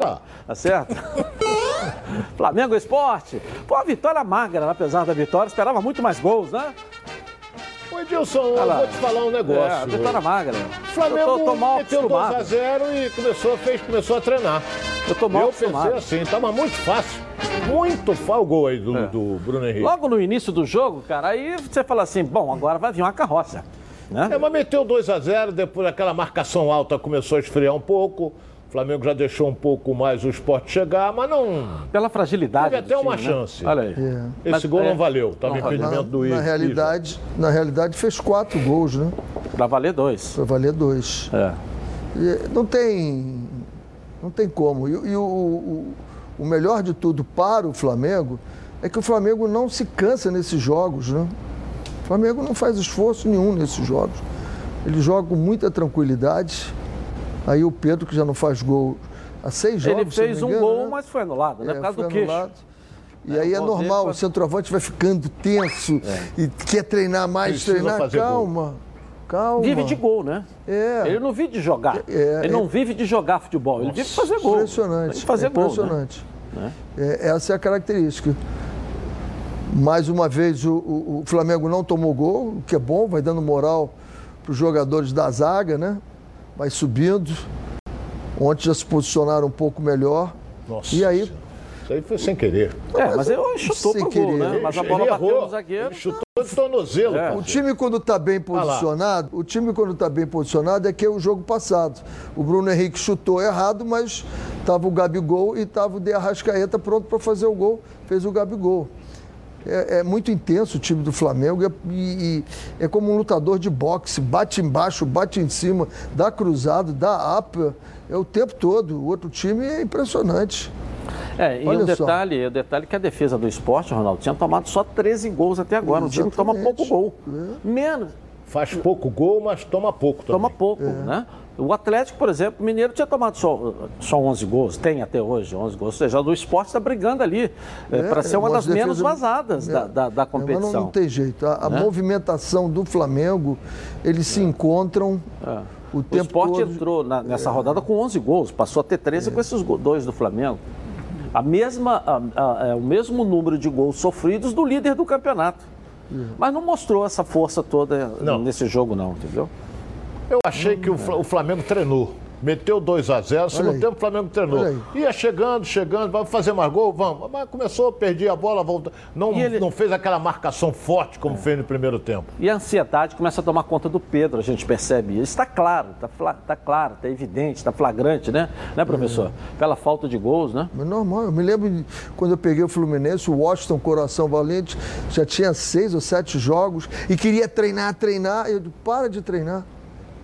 Tá certo? Flamengo Esporte. Pô, a vitória magra, apesar da vitória, esperava muito mais gols, né? Ô Edilson, eu vou te falar um negócio. É, vitória magra. Flamengo eu tô, tô mal meteu 2x0 e começou, fez, começou a treinar. Eu tô mal Eu pensei assim, tava muito fácil. Muito fácil o gol aí do, é. do Bruno Henrique. Logo no início do jogo, cara, aí você fala assim, bom, agora vai vir uma carroça. Né? É, mas meteu 2x0, depois aquela marcação alta começou a esfriar um pouco. O Flamengo já deixou um pouco mais o esporte chegar, mas não. Pela fragilidade. Teve até time, uma né? chance. Olha aí. É. Esse mas, gol é, não valeu. Estava impedimento do na realidade, Na realidade, fez quatro gols, né? Para valer dois. Para valer dois. É. E não tem. Não tem como. E, e o, o, o melhor de tudo para o Flamengo é que o Flamengo não se cansa nesses jogos, né? O Flamengo não faz esforço nenhum nesses jogos. Ele joga com muita tranquilidade Aí o Pedro, que já não faz gol há seis jogos. Ele fez engano, um gol, né? mas foi anulado, né? É, Por causa do queixo. Anulado. E é, aí é normal, o centroavante vai ficando tenso é. e quer treinar mais, Precisa treinar. Calma. Gol. Calma. Vive de gol, né? É. Ele não vive de jogar. É, é ele não vive de jogar futebol, ele vive de fazer gol. Impressionante. fazer é gol, impressionante. Né? É, essa é a característica. Mais uma vez, o, o, o Flamengo não tomou gol, o que é bom, vai dando moral para os jogadores da zaga, né? Vai subindo. Ontem já se posicionaram um pouco melhor. Nossa. E aí. Isso aí foi sem querer. É, mas ele chutou sem pro querer. gol, né? Mas a bola ele bateu errou. no zagueiro. Ele chutou de tornozelo. É. O time quando está bem posicionado, o time quando está bem posicionado é que é o jogo passado. O Bruno Henrique chutou errado, mas estava o Gabigol e estava o De Arrascaeta pronto para fazer o gol, fez o Gabigol. É, é, muito intenso o time do Flamengo e, e, é como um lutador de boxe, bate embaixo, bate em cima, dá cruzado, dá up, é o tempo todo. O outro time é impressionante. É, e o detalhe, o detalhe é que a defesa do esporte, Ronaldo, tinha tomado só 13 gols até agora. Exatamente. Um time que toma pouco gol. É. Menos. Faz pouco gol, mas toma pouco também. Toma pouco, é. né? O Atlético, por exemplo, o Mineiro tinha tomado só, só 11 gols, tem até hoje 11 gols. Ou seja, o esporte está brigando ali é, é para ser uma das menos vazadas é, da, da, da, competição. Mas não, não, tem jeito. A, a né? movimentação do Flamengo, eles se encontram é. o tempo O esporte todo... entrou na, nessa rodada com 11 gols, passou a ter 13 com esses dois do Flamengo. A mesma, a, a, é o mesmo número de gols sofridos do líder do campeonato. Mas não mostrou essa força toda não. nesse jogo, não, entendeu? Eu achei que o Flamengo treinou. Meteu 2 a 0 segundo tempo o Flamengo treinou. Ia chegando, chegando, vamos fazer mais gol? Vamos. Mas começou, perdi a bola, volta. Não, ele... não fez aquela marcação forte como é. fez no primeiro tempo. E a ansiedade começa a tomar conta do Pedro, a gente percebe isso. Está claro, está tá claro, está evidente, está flagrante, né? Né, professor? É. Pela falta de gols, né? Mas normal. Eu me lembro quando eu peguei o Fluminense, o Washington Coração Valente já tinha seis ou sete jogos e queria treinar, treinar. Eu para de treinar.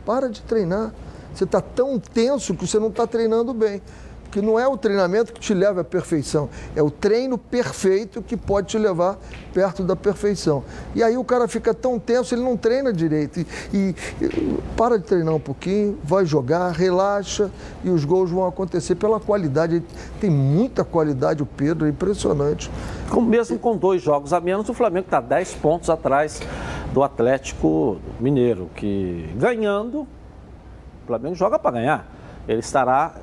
Para de treinar. Você está tão tenso que você não está treinando bem. Porque não é o treinamento que te leva à perfeição, é o treino perfeito que pode te levar perto da perfeição. E aí o cara fica tão tenso, ele não treina direito. E, e, para de treinar um pouquinho, vai jogar, relaxa e os gols vão acontecer pela qualidade. Tem muita qualidade o Pedro, é impressionante. Mesmo com dois jogos a menos, o Flamengo está 10 pontos atrás do Atlético Mineiro, que ganhando, o Flamengo joga para ganhar. Ele estará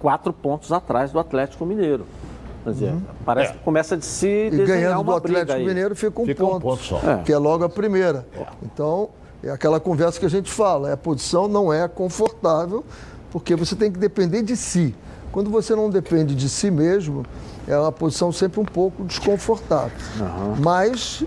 quatro pontos atrás do Atlético Mineiro. Quer dizer, uhum. parece é. que começa de se e ganhando do Atlético. Mineiro fica um fica ponto, um ponto só. É. que é logo a primeira. É. Então, é aquela conversa que a gente fala, a posição não é confortável, porque você tem que depender de si. Quando você não depende de si mesmo, é uma posição sempre um pouco desconfortável. Uhum. Mas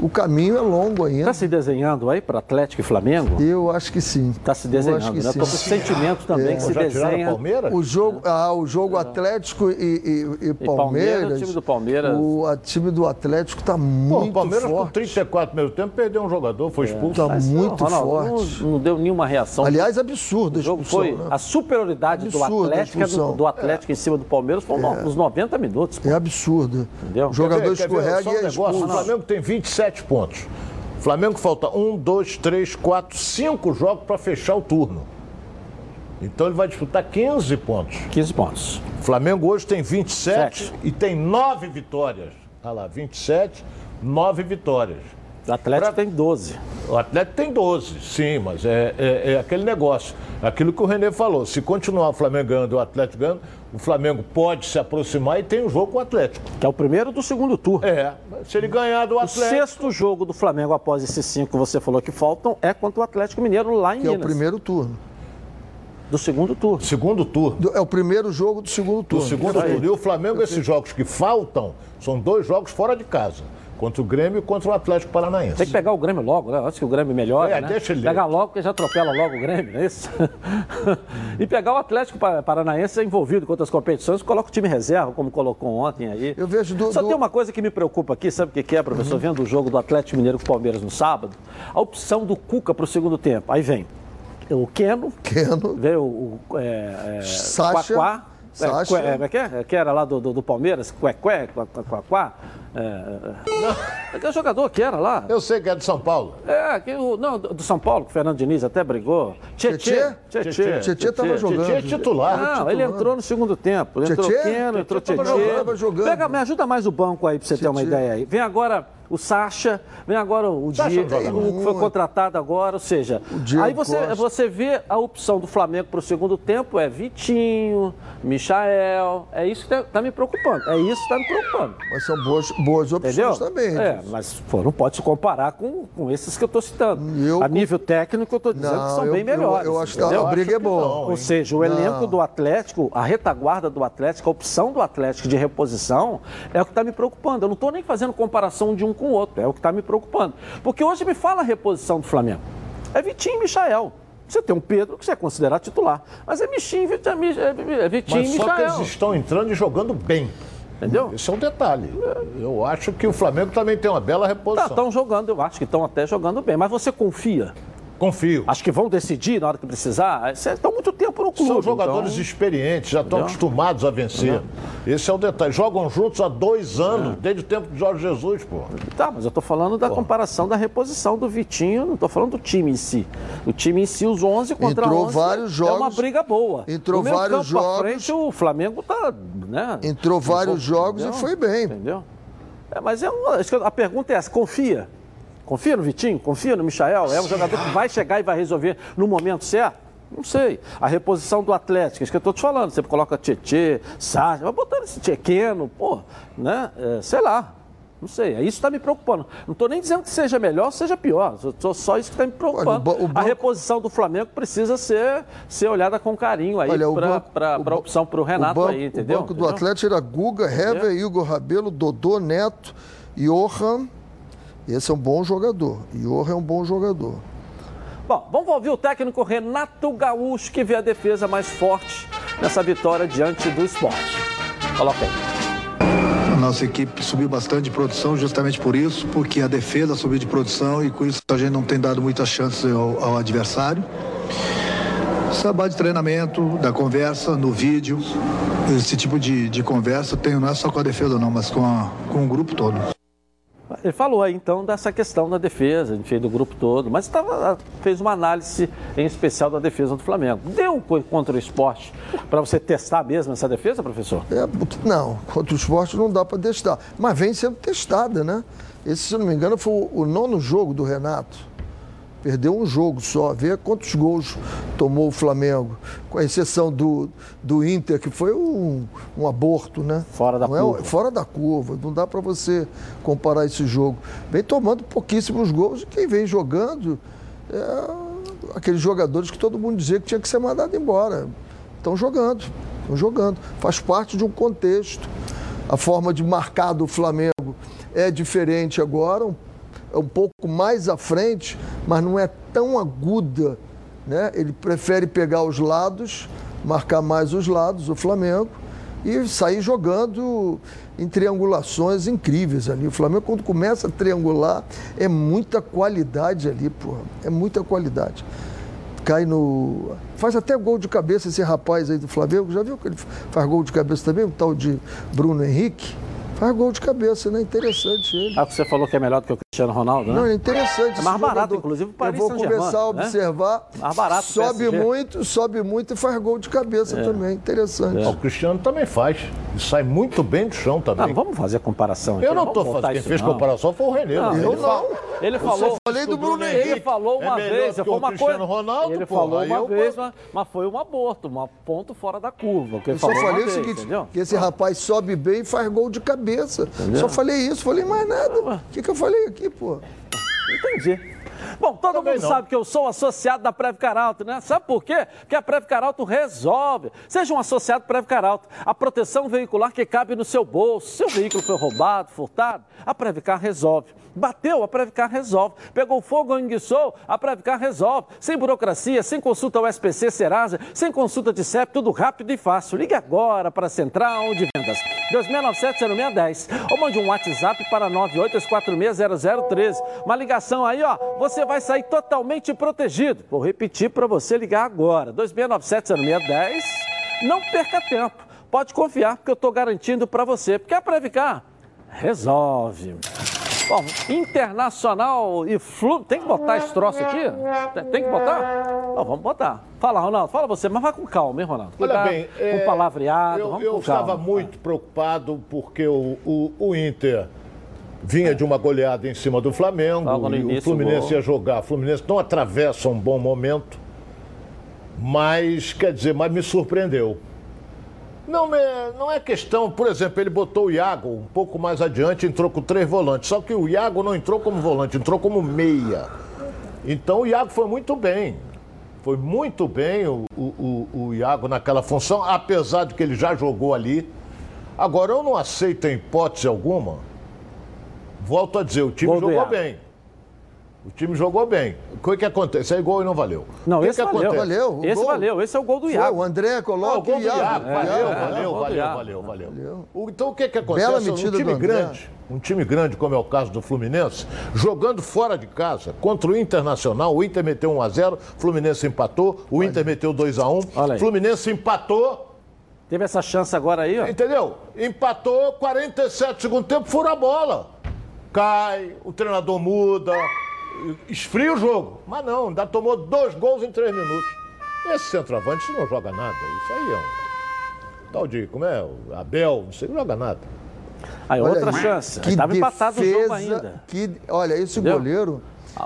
o caminho é longo ainda. Está se desenhando aí para Atlético e Flamengo? Eu acho que sim. Está se desenhando, né? Estou com o sentimento também é. que se Já desenha. Palmeiras? O jogo, ah, o jogo Atlético e, e, e, Palmeiras. Palmeiras. O time do Palmeiras. O a time do Atlético está muito forte. O Palmeiras forte. com 34 primeiro tempo perdeu um jogador, foi expulso. Está é. muito Ronaldo, forte. Não, não, deu nenhuma reação. Aliás, absurdo. O jogo foi né? a superioridade do Atlético, do, do, Atlético é. em cima do Palmeiras foi é. nos 90 minutos. Pô. É absurdo. Entendeu? O jogador escorrega e é expulso. O Flamengo tem 27 pontos. Flamengo falta um, dois, três, quatro, cinco jogos para fechar o turno. Então ele vai disputar 15 pontos. 15 pontos. O Flamengo hoje tem 27 Sete. e tem nove vitórias. Olha lá, 27, nove vitórias. O Atlético pra... tem 12. O Atlético tem 12, sim, mas é, é, é, aquele negócio. Aquilo que o Renê falou. Se continuar o Flamengo ganhando e o Atlético ganhando, o Flamengo pode se aproximar e tem um jogo com o Atlético. Que é o primeiro do segundo turno. É, se ele ganhar do Atlético... O sexto jogo do Flamengo após esses cinco que você falou que faltam é contra o Atlético Mineiro lá em que Minas. é o primeiro turno. Do segundo turno. Segundo turno. Do, é o primeiro jogo do segundo turno. Do segundo turno. E o Flamengo, esses jogos que faltam, são dois jogos fora de casa. Contra o Grêmio e contra o Atlético Paranaense. Tem que pegar o Grêmio logo, né? Antes que o Grêmio melhore, é, né? deixa ele. Pegar logo, porque já atropela logo o Grêmio, não é isso? e pegar o Atlético Paranaense envolvido com outras competições, coloca o time reserva, como colocou ontem aí. Eu vejo do, Só do... tem uma coisa que me preocupa aqui, sabe o que é, professor? Uhum. Vendo o jogo do Atlético Mineiro com o Palmeiras no sábado, a opção do Cuca para o segundo tempo. Aí vem o Keno, Keno. veio o é, é, Sacha, Quaquá, Sacha. É, é, é, que era lá do, do, do Palmeiras, Cuecué, Quaquá. É, aquele jogador que era lá. Eu sei que é de São Paulo. É, que o, não, do São Paulo, que o Fernando Diniz até brigou. Tietê? Tietê. Tietê estava jogando. Tietê é titular. Não, titular. ele entrou no segundo tempo. Ele entrou Keno, entrou Tietê. Jogando. Pega, me ajuda mais o banco aí pra você Tietê. ter uma ideia aí. Vem agora o Sacha, vem agora o Diego, o que foi contratado agora, ou seja, aí você, você vê a opção do Flamengo para o segundo tempo é Vitinho, Michael, é isso que está tá me preocupando, é isso que está me preocupando. Mas são boas, boas opções Entendeu? também. É, mas pô, não pode se comparar com, com esses que eu estou citando. Eu, a nível técnico, eu estou dizendo não, que são eu, bem melhores. Eu, eu acho que a briga é boa. Ou seja, o não. elenco do Atlético, a retaguarda do Atlético, a opção do Atlético de reposição é o que está me preocupando. Eu não estou nem fazendo comparação de um com o outro. É o que está me preocupando. Porque hoje me fala a reposição do Flamengo. É Vitinho e Michael. Você tem um Pedro que você é considerado titular. Mas é Vitinho, é Vitinho mas e Michael. Só que eles estão entrando e jogando bem. Entendeu? Esse é um detalhe. Eu acho que o Flamengo também tem uma bela reposição. Estão tá, jogando, eu acho que estão até jogando bem. Mas você confia Confio. Acho que vão decidir na hora que precisar. Estão muito tempo no clube. São jogadores então... experientes, já estão acostumados a vencer. Esse é o detalhe. Jogam juntos há dois anos, é. desde o tempo de Jorge Jesus, pô. Tá, mas eu estou falando da pô. comparação da reposição do Vitinho, não estou falando do time em si. O time em si, os 11 contra Entrou 11, vários jogos, é uma briga boa. Entrou vários jogos. Frente, o Flamengo tá, né? Entrou vários jogos entendeu? e foi bem. Entendeu? É, mas é uma, a pergunta é essa, confia? Confia no Vitinho? Confia no Michael? É um jogador que vai chegar e vai resolver no momento certo? Não sei. A reposição do Atlético, isso que eu estou te falando. Você coloca Tietê, Sartre, vai botando esse Tchequeno, pô, né? É, sei lá. Não sei, é isso que está me preocupando. Não estou nem dizendo que seja melhor ou seja pior. Só, só isso que está me preocupando. Olha, banco... A reposição do Flamengo precisa ser, ser olhada com carinho aí para a opção para o Renato banco, aí, entendeu? O banco do Atlético era Guga, Hever, Igor Rabelo, Dodô, Neto, Johan. Esse é um bom jogador. Iorra é um bom jogador. Bom, vamos ouvir o técnico Renato Gaúcho, que vê a defesa mais forte nessa vitória diante do esporte. Coloca aí. A nossa equipe subiu bastante de produção justamente por isso, porque a defesa subiu de produção e com isso a gente não tem dado muitas chances ao, ao adversário. Trabalho de treinamento, da conversa, no vídeo, esse tipo de, de conversa tenho não é só com a defesa não, mas com, a, com o grupo todo. Ele falou aí então dessa questão da defesa, enfim, do grupo todo, mas tava, fez uma análise em especial da defesa do Flamengo. Deu contra o esporte para você testar mesmo essa defesa, professor? É, não, contra o esporte não dá para testar, mas vem sendo testada, né? Esse, se não me engano, foi o nono jogo do Renato. Perdeu um jogo só. Vê quantos gols tomou o Flamengo. Com exceção do, do Inter, que foi um, um aborto, né? Fora da Não curva. É, fora da curva. Não dá para você comparar esse jogo. Vem tomando pouquíssimos gols e quem vem jogando é aqueles jogadores que todo mundo dizia que tinha que ser mandado embora. Estão jogando. Estão jogando. Faz parte de um contexto. A forma de marcar do Flamengo é diferente agora, um é um pouco mais à frente, mas não é tão aguda. Né? Ele prefere pegar os lados, marcar mais os lados, o Flamengo, e sair jogando em triangulações incríveis ali. O Flamengo, quando começa a triangular, é muita qualidade ali, porra. É muita qualidade. Cai no. Faz até gol de cabeça esse rapaz aí do Flamengo. Já viu que ele faz gol de cabeça também? O tal de Bruno Henrique. Faz gol de cabeça, né? Interessante ele. Ah, você falou que é melhor do que o Cristiano Ronaldo, né? Não, é interessante. É mais barato, jogador. inclusive, o Paris Eu vou começar a né? observar. Né? Mais barato. Sobe muito, sobe muito e faz gol de cabeça é. também. Interessante. É. O Cristiano também faz. E sai muito bem do chão também. Não, vamos fazer a comparação aqui. Eu não estou fazendo. Quem fez não. comparação foi o René. Não, eu não. Ele falou. Eu falei do Bruno Henrique. Ele falou uma é vez. Foi uma coisa. Ronaldo, ele pô, falou uma eu... vez, mas, mas, foi um aborto, um ponto fora da curva. Que eu só falei o seguinte: que esse rapaz sobe bem e faz gol de cabeça. Entendeu? Só falei isso, falei mais nada. O que, que eu falei aqui, pô? Entendi. Bom, todo Também mundo não. sabe que eu sou associado da Preve Caralto, né? Sabe por quê? Porque a Preve Caralto resolve. Seja um associado Preve Caralto. A proteção veicular que cabe no seu bolso. Seu veículo foi roubado, furtado, a Previcar resolve. Bateu, a Previcar resolve. Pegou fogo ou enguiçou, a Previcar resolve. Sem burocracia, sem consulta ao SPC Serasa, sem consulta de CEP, tudo rápido e fácil. Ligue agora para a Central de Vendas 2697-0610 ou mande um WhatsApp para 982460013. Uma ligação aí, ó, você vai sair totalmente protegido. Vou repetir para você ligar agora. 2697-0610. Não perca tempo. Pode confiar, porque eu estou garantindo para você. Porque a Previcar resolve. Bom, Internacional e Flu. Tem que botar esse troço aqui? Tem que botar? Não, vamos botar. Fala, Ronaldo. Fala você, mas vai com calma, hein, Ronaldo? Cuidado, Olha bem, com é, palavreado. Eu, eu com estava muito preocupado porque o, o, o Inter vinha de uma goleada em cima do Flamengo. e o Fluminense ia jogar. O Fluminense não atravessa um bom momento. Mas, quer dizer, mas me surpreendeu. Não é, não é questão, por exemplo, ele botou o Iago um pouco mais adiante, entrou com três volantes. Só que o Iago não entrou como volante, entrou como meia. Então o Iago foi muito bem. Foi muito bem o, o, o, Iago naquela função, apesar de que ele já jogou ali. Agora, eu não aceito em hipótese alguma. Volto a dizer, o time Gol jogou bem. O time jogou bem. O que, que acontece? Aí gol e não valeu. Não, que esse que valeu. valeu. Esse gol. valeu. Esse é o gol do Iago. Foi, o André coloca ah, o gol do Iago. Iago. É, valeu, é, valeu, é, valeu, valeu, valeu, valeu, Então o que, que acontece? Bela um time grande, um time grande, como é o caso do Fluminense, jogando fora de casa contra o Internacional, o Inter meteu 1x0, Fluminense empatou, o Inter meteu 2x1, Fluminense empatou. Teve essa chance agora aí, ó. Entendeu? Empatou, 47 segundo tempo, fura a bola. Cai, o treinador muda, esfria o jogo. Mas não, ainda tomou dois gols em três minutos. Esse centroavante não joga nada. Isso aí é um. Tal de, como é? O Abel, não sei, não joga nada. Aí, olha outra aí, chance. Que Estava empatado o jogo ainda. Que, olha, esse Entendeu? goleiro.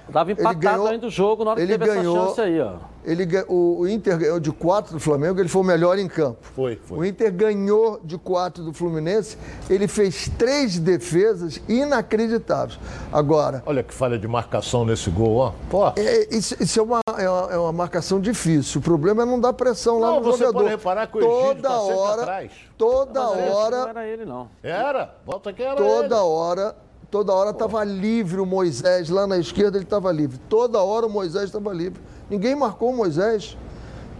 Estava empatado ganhou, ainda o jogo na hora que teve ganhou, essa chance aí, ó. Ele, o, o Inter ganhou de 4 do Flamengo, ele foi o melhor em campo. Foi, foi. O Inter ganhou de 4 do Fluminense, ele fez três defesas inacreditáveis. Agora. Olha que falha de marcação nesse gol, ó. Pô. É, isso, isso é, uma, é, uma, é, uma, marcação difícil. O problema é não dar pressão lá não, no você jogador. Pode reparar que o toda tá hora, atrás. toda hora. Não era ele, não. Era, volta que era Toda ele. hora Toda hora estava livre o Moisés, lá na esquerda ele estava livre. Toda hora o Moisés estava livre. Ninguém marcou o Moisés.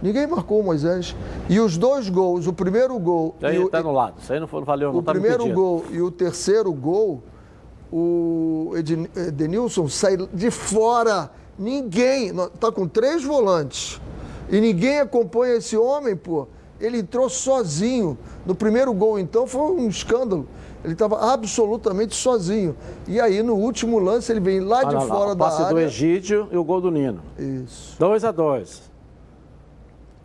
Ninguém marcou o Moisés. E os dois gols, o primeiro gol. Isso aí está no lado, isso aí não foi, valeu, não O tá primeiro gol e o terceiro gol, o Edenilson sai de fora. Ninguém. Está com três volantes. E ninguém acompanha esse homem, pô. Ele entrou sozinho. No primeiro gol, então, foi um escândalo. Ele estava absolutamente sozinho. E aí, no último lance, ele vem lá ah, de não, fora não. da passe área. do Egídio e o gol do Nino. Isso. 2 a 2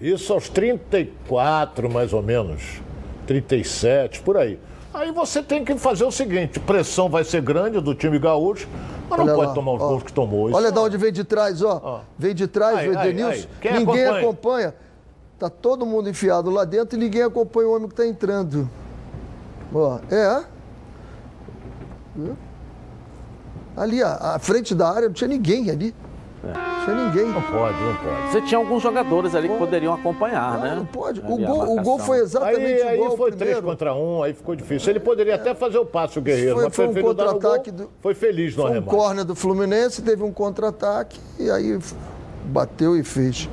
Isso aos 34, mais ou menos. 37, por aí. Aí você tem que fazer o seguinte: pressão vai ser grande do time gaúcho, mas não Olha pode lá, tomar os ó. gols que tomou. Isso Olha de onde vem de trás, ó. ó. Vem de trás ai, o Edenilson. Ninguém acompanha. acompanha. Tá todo mundo enfiado lá dentro e ninguém acompanha o homem que está entrando. Ó, é. Ali, à frente da área, não tinha ninguém ali. É. Não tinha ninguém. Não pode, não pode. Você tinha alguns jogadores ali que poderiam acompanhar, não, né? Não pode. O gol, o gol, foi exatamente aí, igual Aí foi três contra um, aí ficou difícil. Ele poderia até fazer o passo, o Guerreiro, foi, mas foi um contra-ataque. Do... Foi feliz no foi arremate. um corner do Fluminense, teve um contra-ataque e aí bateu e fez.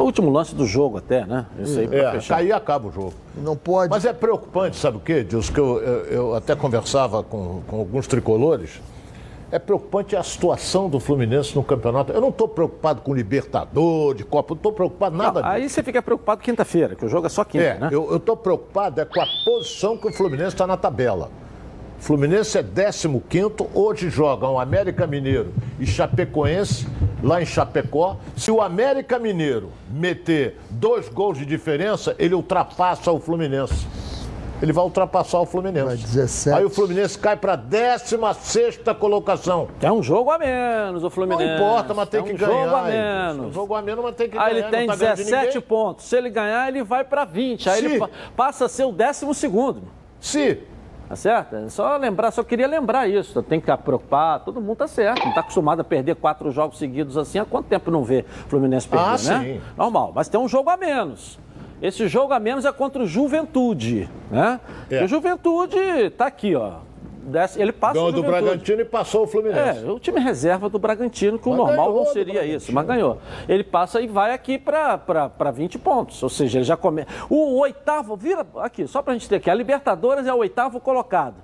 Foi o último lance do jogo até, né? Isso aí é, cair acaba o jogo. Não pode. Mas é preocupante, sabe o quê, Deus? Que eu, eu, eu, até conversava com, com alguns tricolores. É preocupante a situação do Fluminense no campeonato. Eu não estou preocupado com Libertador, de Copa, não estou preocupado nada não, Aí você fica preocupado quinta-feira, que o jogo é só quinta, é, né? Eu estou preocupado é com a posição que o Fluminense está na tabela. Fluminense é 15, hoje jogam América Mineiro e Chapecoense, lá em Chapecó. Se o América Mineiro meter dois gols de diferença, ele ultrapassa o Fluminense. Ele vai ultrapassar o Fluminense. Vai 17. Aí o Fluminense cai para a 16 colocação. É um jogo a menos o Fluminense. Não importa, mas tem é um que ganhar. Jogo a menos. Um jogo a menos, mas tem que Aí ganhar. ele tem tá 17 pontos. Se ele ganhar, ele vai para 20. Aí Se... ele passa a ser o 12 segundo. Se Tá certo? É só lembrar, só queria lembrar isso. Tem que ficar preocupado, todo mundo tá certo. Não tá acostumado a perder quatro jogos seguidos assim. Há quanto tempo não vê Fluminense perder, ah, né? Sim. Normal. Mas tem um jogo a menos. Esse jogo a menos é contra o Juventude, né? É. E o Juventude tá aqui, ó. Ele passa Ganhou do Bragantino e passou o Fluminense. É, o time reserva do Bragantino, que mas o normal não seria isso, mas ganhou. Ele passa e vai aqui para 20 pontos. Ou seja, ele já começa. O oitavo, vira aqui, só para a gente ter aqui. A Libertadores é o oitavo colocado.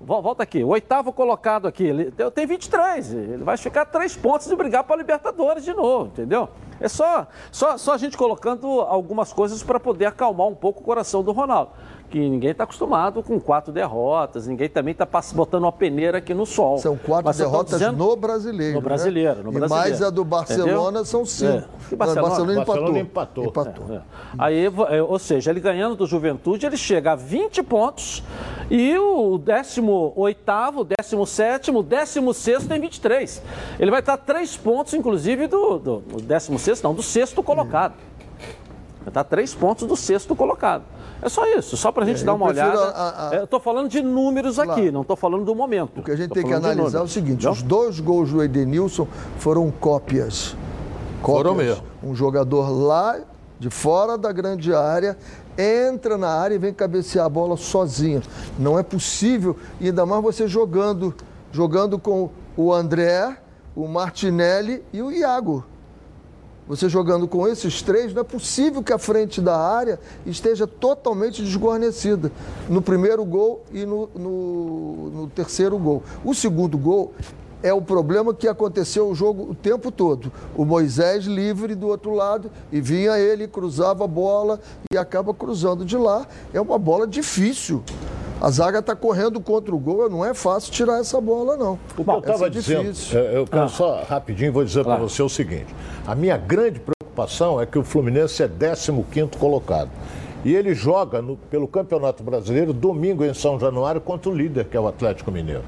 Volta aqui, o oitavo colocado aqui, ele tem 23. Ele vai ficar três pontos de brigar para a Libertadores de novo, entendeu? É só, só, só a gente colocando algumas coisas para poder acalmar um pouco o coração do Ronaldo que ninguém está acostumado com quatro derrotas, ninguém também está botando uma peneira aqui no sol. São quatro Mas derrotas dizendo... no brasileiro. No brasileiro, né? no brasileiro. E mais a do Barcelona Entendeu? são cinco. É. Barcelona? Barcelona empatou. Barcelona empatou. empatou. É, é. Aí, é, ou seja, ele ganhando do Juventude, ele chega a 20 pontos e o 18 17 16 tem 23. Ele vai estar três pontos, inclusive, do, do, do 16 não, do sexto colocado. Vai estar três pontos do sexto colocado. É só isso, só para a gente é, dar uma olhada. A, a... É, eu estou falando de números claro. aqui, não estou falando do momento. O que a gente tem que analisar é o seguinte: os dois gols do Edenilson foram cópias. cópias. Foram mesmo. Um jogador lá de fora da grande área entra na área e vem cabecear a bola sozinho. Não é possível, e ainda mais você jogando, jogando com o André, o Martinelli e o Iago. Você jogando com esses três, não é possível que a frente da área esteja totalmente desguarnecida no primeiro gol e no, no, no terceiro gol. O segundo gol é o problema que aconteceu o jogo o tempo todo. O Moisés livre do outro lado e vinha ele, cruzava a bola e acaba cruzando de lá. É uma bola difícil. A zaga está correndo contra o gol, não é fácil tirar essa bola, não. O que eu estava é dizendo, eu quero ah. só rapidinho vou dizer claro. para você o seguinte: a minha grande preocupação é que o Fluminense é 15 colocado. E ele joga no, pelo Campeonato Brasileiro domingo em São Januário contra o líder, que é o Atlético Mineiro.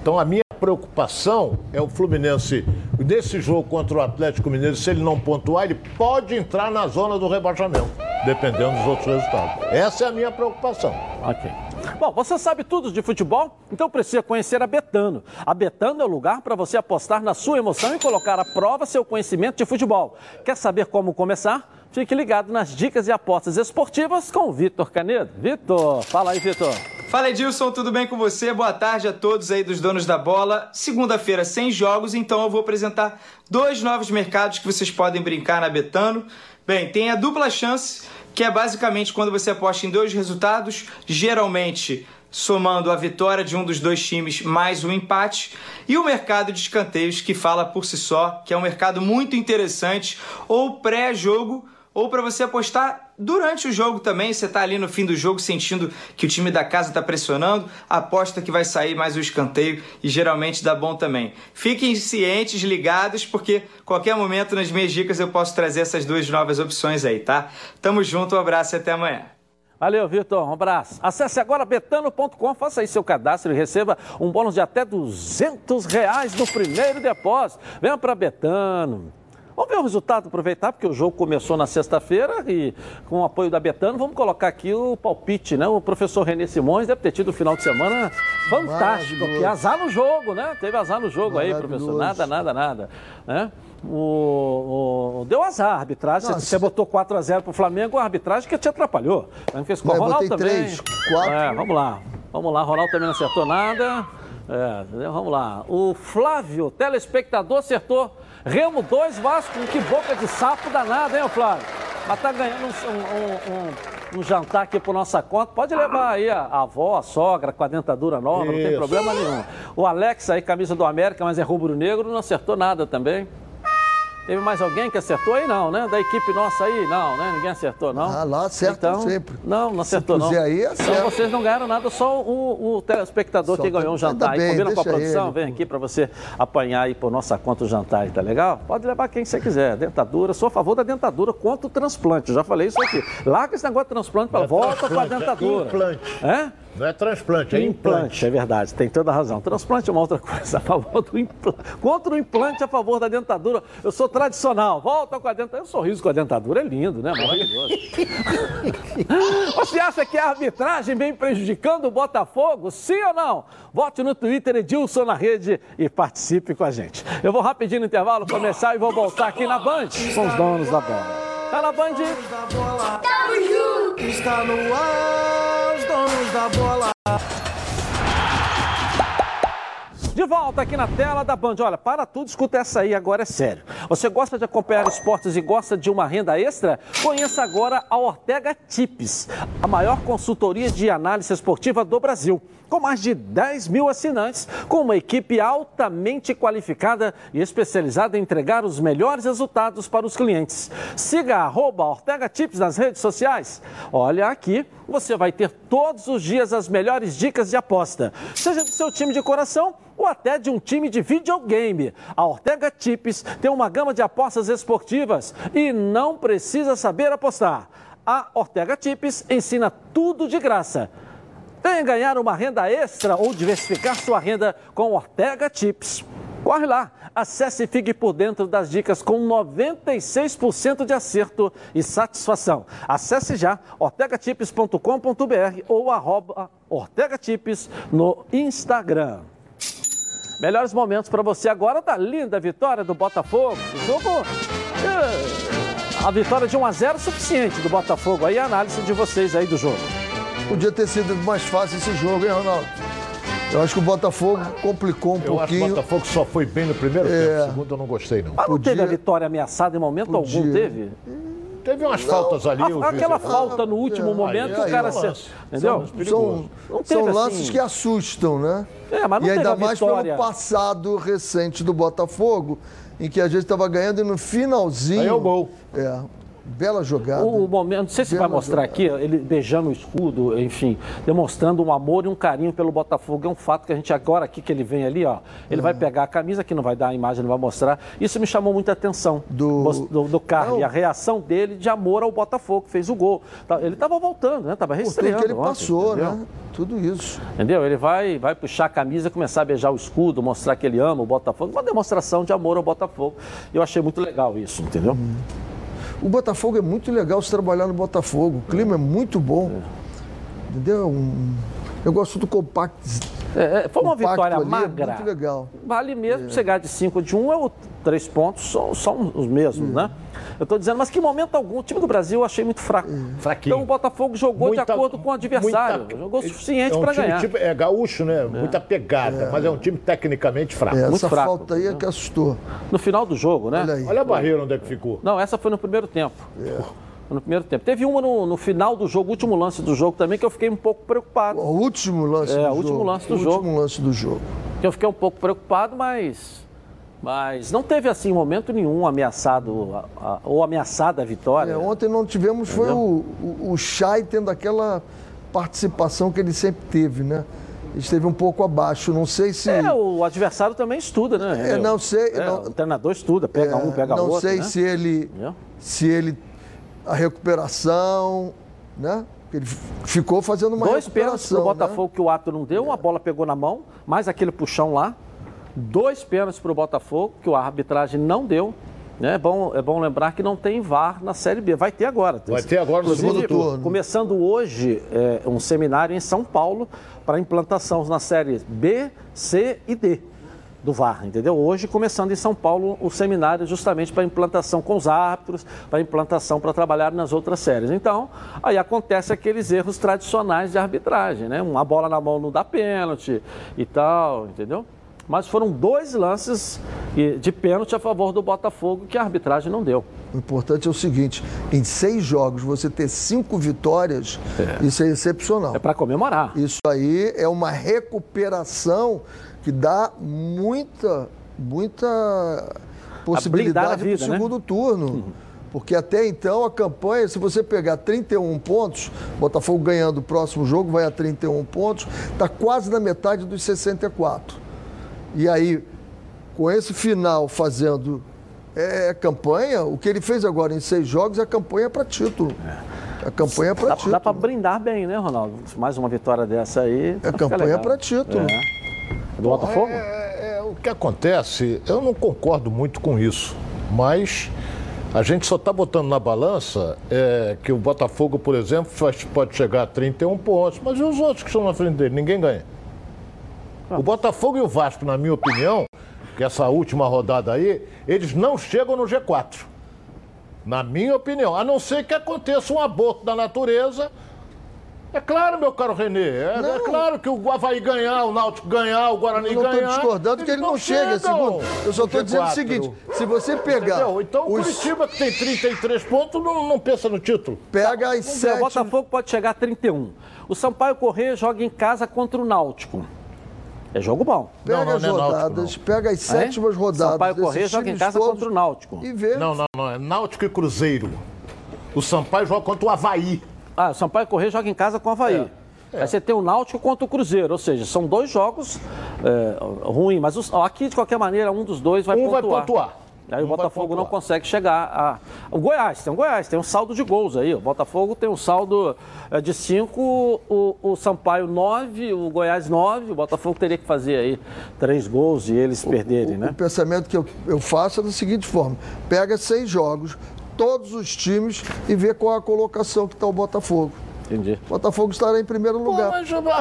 Então a minha preocupação é o Fluminense, nesse jogo contra o Atlético Mineiro, se ele não pontuar, ele pode entrar na zona do rebaixamento dependendo dos outros resultados. Essa é a minha preocupação. Ok. Bom, você sabe tudo de futebol? Então precisa conhecer a Betano. A Betano é o lugar para você apostar na sua emoção e colocar à prova seu conhecimento de futebol. Quer saber como começar? Fique ligado nas dicas e apostas esportivas com o Vitor Canedo. Vitor, fala aí, Vitor. Fala Edilson, tudo bem com você? Boa tarde a todos aí dos donos da bola. Segunda-feira sem jogos, então eu vou apresentar dois novos mercados que vocês podem brincar na Betano. Bem, tem a dupla chance, que é basicamente quando você aposta em dois resultados, geralmente somando a vitória de um dos dois times mais o um empate, e o mercado de escanteios que fala por si só, que é um mercado muito interessante, ou pré-jogo ou para você apostar durante o jogo também. Você está ali no fim do jogo sentindo que o time da casa está pressionando, aposta que vai sair mais o escanteio e geralmente dá bom também. Fiquem cientes, ligados, porque qualquer momento nas minhas dicas eu posso trazer essas duas novas opções aí, tá? Tamo junto, um abraço e até amanhã. Valeu, Vitor. Um abraço. Acesse agora betano.com, faça aí seu cadastro e receba um bônus de até 200 reais no primeiro depósito. Venha para Betano. Vamos ver o resultado, aproveitar, porque o jogo começou na sexta-feira e com o apoio da Betano, vamos colocar aqui o palpite, né? O professor Renê Simões deve ter tido um final de semana fantástico, que azar no jogo, né? Teve azar no jogo aí, professor. Nada, nada, nada. Né? O, o, deu azar a arbitragem. Nossa. Você botou 4x0 para o Flamengo, a arbitragem que te atrapalhou. Não fez com o Ronaldo também. 3, 4. É, vamos lá. Vamos lá, Ronaldo também não acertou nada. É, vamos lá. O Flávio, telespectador, acertou Remo 2, Vasco, que boca de sapo danado, hein, Flávio? Mas tá ganhando um, um, um, um jantar aqui por nossa conta. Pode levar aí a, a avó, a sogra com a dentadura nova, Isso. não tem problema nenhum. O Alex aí, camisa do América, mas é rubro-negro, não acertou nada também. Teve mais alguém que acertou aí? Não, né? Da equipe nossa aí? Não, né? Ninguém acertou, não. Ah, lá acertam então, sempre. Não, não acertou, Se não. aí, acerta. Então vocês não ganharam nada, só o, o telespectador só que ganhou um jantar. Bem, combina com a produção, ele. vem aqui para você apanhar aí por nossa conta o jantar aí, tá legal? Pode levar quem você quiser. Dentadura, sou a favor da dentadura contra o transplante. Eu já falei isso aqui. Larga esse negócio de transplante para é volta com a dentadura. Implante. É? Não é transplante, é implante. implante. É verdade, tem toda a razão. Transplante é uma outra coisa. A favor do implante. Contra o implante, a favor da dentadura. Eu sou tradicional. Volta com a dentadura. O sorriso com a dentadura é lindo, né? Maravilhoso. Você acha que a arbitragem vem prejudicando o Botafogo? Sim ou não? Vote no Twitter Edilson na rede e participe com a gente. Eu vou rapidinho no intervalo começar e vou voltar aqui na Band com os donos da bola. Tá na Band? Tamo junto! Está no ar, donos da bola. De volta aqui na tela da Band. Olha, para tudo, escuta essa aí, agora é sério. Você gosta de acompanhar esportes e gosta de uma renda extra? Conheça agora a Ortega Tips, a maior consultoria de análise esportiva do Brasil com mais de 10 mil assinantes, com uma equipe altamente qualificada e especializada em entregar os melhores resultados para os clientes. Siga a Ortega Tips nas redes sociais. Olha aqui, você vai ter todos os dias as melhores dicas de aposta, seja do seu time de coração ou até de um time de videogame. A Ortega Tips tem uma gama de apostas esportivas e não precisa saber apostar. A Ortega Tips ensina tudo de graça. Venha ganhar uma renda extra ou diversificar sua renda com Ortega Tips. Corre lá, acesse e fique por dentro das dicas com 96% de acerto e satisfação. Acesse já ortegatips.com.br ou arroba ortegatips no Instagram. Melhores momentos para você agora da linda vitória do Botafogo. O jogo. Eh, a vitória de 1 a 0 suficiente do Botafogo. Aí a análise de vocês aí do jogo. Podia ter sido mais fácil esse jogo, hein, Ronaldo? Eu acho que o Botafogo complicou um eu pouquinho. Acho que o Botafogo só foi bem no primeiro é... tempo, no segundo eu não gostei, não. Mas não Podia... teve a vitória ameaçada em momento Podia... algum, teve? Teve umas não, faltas ali. A, aquela falta no último é, momento que o cara. se, entendeu? São, são, são lances assim... que assustam, né? É, mas não e ainda mais pelo passado recente do Botafogo, em que a gente estava ganhando e no finalzinho. Aí é o gol. É, Bela jogada. O momento, não sei se Bela vai mostrar jogada. aqui, ele beijando o escudo, enfim, demonstrando um amor e um carinho pelo Botafogo. É um fato que a gente agora aqui que ele vem ali, ó, ele é. vai pegar a camisa, que não vai dar a imagem, não vai mostrar. Isso me chamou muita atenção do, do, do Carly, a reação dele de amor ao Botafogo, fez o gol. Tá, ele estava voltando, né? Tava reestreando. Tudo que ele ontem, passou, entendeu? né? Tudo isso. Entendeu? Ele vai, vai puxar a camisa, começar a beijar o escudo, mostrar que ele ama o Botafogo. Uma demonstração de amor ao Botafogo. Eu achei muito legal isso, entendeu? Hum. O Botafogo é muito legal se trabalhar no Botafogo. O clima é, é muito bom. É. Entendeu? Um, eu gosto do compacto. É, é foi uma vitória ali, magra. muito legal. Vale mesmo é. chegar de 5 de 1 um, é o três pontos, são, são os mesmos, né? Eu estou dizendo, mas que momento algum, o time do Brasil eu achei muito fraco. Fraquinho. Então o Botafogo jogou muita, de acordo com o adversário. Muita, jogou o suficiente é um para ganhar. Tipo, é gaúcho, né? Muita pegada, mas é um time tecnicamente fraco. Essa muito fraco, falta aí é que assustou. No final do jogo, né? Olha, Olha a barreira onde é que ficou. Não, essa foi no primeiro tempo. É no primeiro tempo. Teve uma no, no, final do jogo, último lance do jogo também, que eu fiquei um pouco preocupado. O último lance é, do último jogo. lance do o jogo. último lance do jogo. Que eu fiquei um pouco preocupado, mas. Mas não teve assim momento nenhum ameaçado a, a, ou ameaçada a vitória. É, ontem não tivemos, Entendeu? foi o, o, o Chay tendo aquela participação que ele sempre teve, né? esteve um pouco abaixo. Não sei se. É, o adversário também estuda, né? É, não sei. É, não... O treinador estuda, pega é, um, pega não outro. Não sei né? se ele. Se ele a recuperação, né? Ele ficou fazendo uma Dois pênaltis para o Botafogo né? que o Ato não deu, a bola pegou na mão, mais aquele puxão lá. Dois pênaltis para o Botafogo que a arbitragem não deu. Né? É, bom, é bom lembrar que não tem VAR na Série B. Vai ter agora. Vai ter agora no segundo turno. Começando hoje é, um seminário em São Paulo para implantação na Série B, C e D do VAR, entendeu? Hoje, começando em São Paulo, o seminário justamente para implantação com os árbitros, para implantação para trabalhar nas outras séries. Então, aí acontece aqueles erros tradicionais de arbitragem, né? Uma bola na mão não dá pênalti e tal, entendeu? Mas foram dois lances de pênalti a favor do Botafogo que a arbitragem não deu. O importante é o seguinte: em seis jogos você ter cinco vitórias, é. isso é excepcional. É para comemorar. Isso aí é uma recuperação que dá muita, muita possibilidade para o né? segundo né? turno. Uhum. Porque até então a campanha, se você pegar 31 pontos, Botafogo ganhando o próximo jogo, vai a 31 pontos, está quase na metade dos 64. E aí, com esse final fazendo é, campanha, o que ele fez agora em seis jogos é campanha para título. É. A campanha para título. Dá para brindar bem, né, Ronaldo? Mais uma vitória dessa aí. É campanha para título. É. é. Do Botafogo? É, é, o que acontece, eu não concordo muito com isso, mas a gente só está botando na balança é, que o Botafogo, por exemplo, pode chegar a 31 pontos, mas e os outros que estão na frente dele? Ninguém ganha. O Botafogo e o Vasco, na minha opinião, que essa última rodada aí, eles não chegam no G4. Na minha opinião. A não ser que aconteça um aborto da natureza é claro, meu caro Renê. É, é, claro que o Havaí ganhar, o Náutico ganhar, o Guarani ganhar. Eu não estou discordando que ele não, não chega, segundo. Eu só estou dizendo o seguinte: se você pegar. Entendeu? Então o os... Curitiba, que tem 33 pontos, não, não pensa no título. Pega as sete. O Botafogo pode chegar a 31. O Sampaio Corrêa joga em casa contra o Náutico. É jogo bom. Pega não, não, as é rodadas, Náutico, pega as sétimas é? rodadas. Sampaio Corrêa joga em casa contra o Náutico. E vê. Não, não, não. É Náutico e Cruzeiro. O Sampaio joga contra o Havaí. Ah, o Sampaio Correia joga em casa com o Havaí. É. Aí você tem o Náutico contra o Cruzeiro, ou seja, são dois jogos é, ruins, mas os, aqui de qualquer maneira um dos dois vai um pontuar. vai pontuar. Aí um o Botafogo não consegue chegar a. O Goiás, tem o Goiás, tem um saldo de gols aí. O Botafogo tem um saldo é, de 5, o, o Sampaio 9, o Goiás 9. O Botafogo teria que fazer aí três gols e eles o, perderem, o, né? O pensamento que eu, eu faço é da seguinte forma: pega seis jogos, todos os times e ver qual é a colocação que está o Botafogo. Entendi. Botafogo estará em primeiro lugar.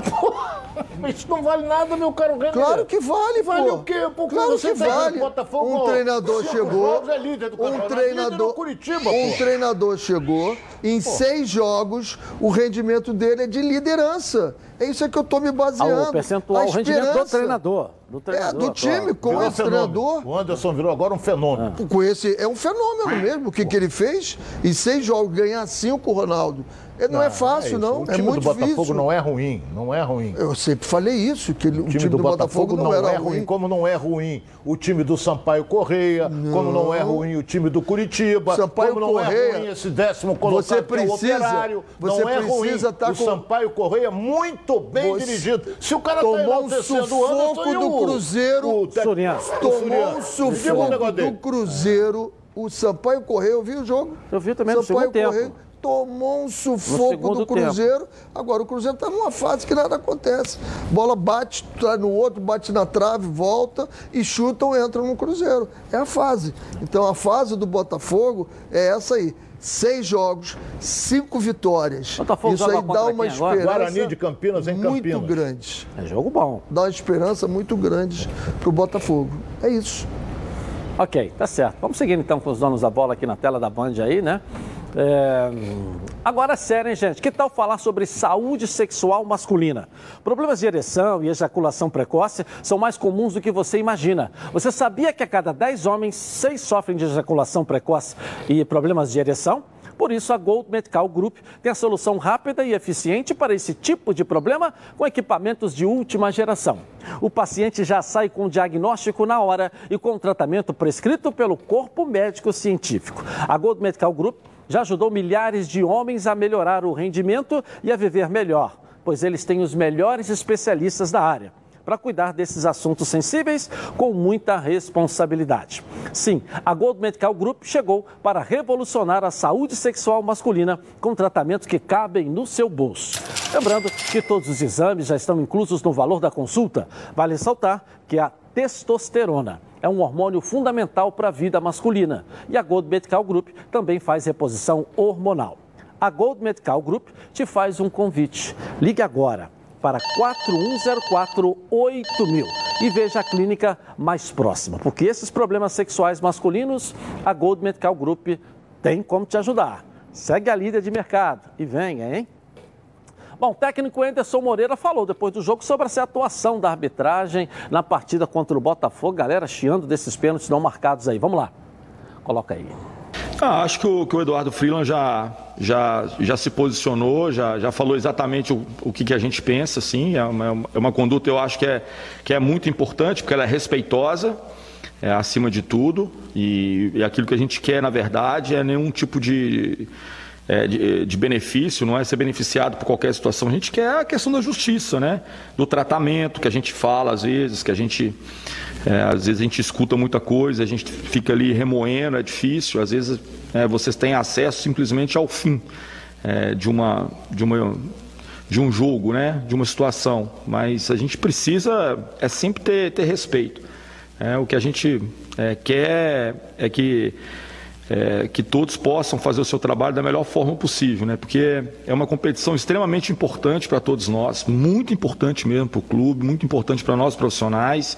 Pô, mas, pô, isso não vale nada, meu caro René. Claro que vale, Vale pô. o quê? Pô, claro que vale. Botafogo, um treinador chegou. É líder do um treinador, Curitiba, um treinador chegou. Em pô. seis jogos, o rendimento dele é de liderança. É isso que eu estou me baseando. Ah, o percentual, o rendimento do treinador. Do treinador, é, do time, com virou esse treinador. O Anderson virou agora um fenômeno. Ah. Com esse, é um fenômeno mesmo. O que, que ele fez? Em seis jogos, ganhar cinco, Ronaldo. Não, não é fácil, é não. O time é muito do Botafogo difícil. não é ruim, não é ruim. Eu sempre falei isso, que ele, o, time, time do, do Botafogo, Botafogo, não, não era é ruim. Como não é ruim o time do Sampaio Correia, não. como não é ruim o time do Curitiba, Sampaio como não Correia, é ruim esse décimo colocado você precisa, que é o operário. Você não é ruim tá o Sampaio Correia muito bem você dirigido. Se o cara tá tomou um sufoco do o, Cruzeiro, o, o, tomou um sufoco do Cruzeiro, o Sampaio Correia, eu vi o jogo. Eu vi também Sampaio no segundo Correia, tempo tomou um sufoco do Cruzeiro. Tempo. Agora o Cruzeiro está numa fase que nada acontece. Bola bate, traz no outro, bate na trave, volta e chutam, entram no Cruzeiro. É a fase. Então a fase do Botafogo é essa aí. Seis jogos, cinco vitórias. Botafogo Isso aí dá uma esperança Guarani de Campinas em muito Campinas. grande. É jogo bom. Dá uma esperança muito grande para o Botafogo. É isso. Ok, tá certo. Vamos seguir então com os donos da bola aqui na tela da Band aí, né? É... Agora, sério, hein, gente? Que tal falar sobre saúde sexual masculina? Problemas de ereção e ejaculação precoce são mais comuns do que você imagina. Você sabia que a cada 10 homens, 6 sofrem de ejaculação precoce e problemas de ereção? Por isso, a Gold Medical Group tem a solução rápida e eficiente para esse tipo de problema com equipamentos de última geração. O paciente já sai com o diagnóstico na hora e com o tratamento prescrito pelo corpo médico científico. A Gold Medical Group já ajudou milhares de homens a melhorar o rendimento e a viver melhor, pois eles têm os melhores especialistas da área para cuidar desses assuntos sensíveis com muita responsabilidade. Sim, a Gold Medical Group chegou para revolucionar a saúde sexual masculina com tratamentos que cabem no seu bolso. Lembrando que todos os exames já estão inclusos no valor da consulta. Vale ressaltar que a testosterona é um hormônio fundamental para a vida masculina e a Gold Medical Group também faz reposição hormonal. A Gold Medical Group te faz um convite. Ligue agora para 41048000 e veja a clínica mais próxima, porque esses problemas sexuais masculinos, a Gold Medical Group tem como te ajudar. Segue a líder de mercado e venha, hein? Bom, o técnico Anderson Moreira falou depois do jogo sobre essa atuação da arbitragem na partida contra o Botafogo. Galera chiando desses pênaltis não marcados aí. Vamos lá. Coloca aí. Ah, acho que o, que o, Eduardo Freeland já, já, já se posicionou, já, já falou exatamente o, o que, que a gente pensa, sim. É uma, é uma conduta, eu acho que é, que é muito importante, porque ela é respeitosa. é, acima de tudo. E, e aquilo que a gente quer, na verdade, é nenhum tipo de, é, de, de, benefício, não é ser beneficiado por qualquer situação. A gente quer a questão da justiça, né? Do tratamento que a gente fala às vezes, que a gente. É, às vezes a gente escuta muita coisa, a gente fica ali remoendo, é difícil. Às vezes é, vocês têm acesso simplesmente ao fim é, de, uma, de, uma, de um jogo, né? de uma situação. Mas a gente precisa é sempre ter, ter respeito. É, o que a gente é, quer é que, é, que todos possam fazer o seu trabalho da melhor forma possível, né? porque é uma competição extremamente importante para todos nós, muito importante mesmo para o clube, muito importante para nós profissionais.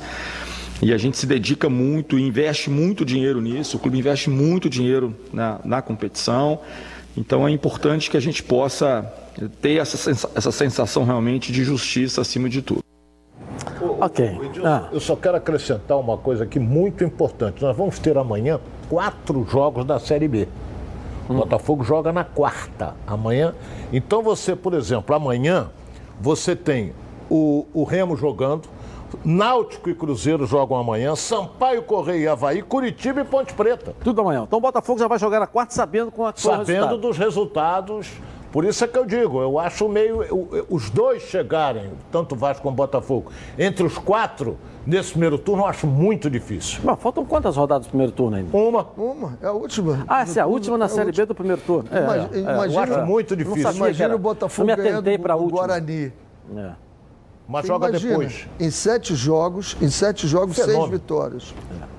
E a gente se dedica muito e investe muito dinheiro nisso, o clube investe muito dinheiro na, na competição. Então é importante que a gente possa ter essa, essa sensação realmente de justiça acima de tudo. Ok. Ah. Eu só quero acrescentar uma coisa aqui muito importante. Nós vamos ter amanhã quatro jogos da Série B. O hum. Botafogo joga na quarta amanhã. Então você, por exemplo, amanhã você tem o, o Remo jogando, Náutico e Cruzeiro jogam amanhã, Sampaio, Correia e Havaí, Curitiba e Ponte Preta. Tudo amanhã. Então o Botafogo já vai jogar na quarta sabendo com a Sabendo resultado. dos resultados por isso é que eu digo, eu acho meio. Os dois chegarem, tanto Vasco como Botafogo, entre os quatro, nesse primeiro turno, eu acho muito difícil. Mas faltam quantas rodadas do primeiro turno ainda? Uma. Uma, é a última. Ah, essa é a última na é Série B do primeiro turno. É, imagina, é, imagina, eu acho muito difícil. Imagina o Botafogo ganhando para o Guarani. É. Mas Você joga imagina, depois. Em sete jogos, em sete jogos, Fenômeno. seis vitórias. É.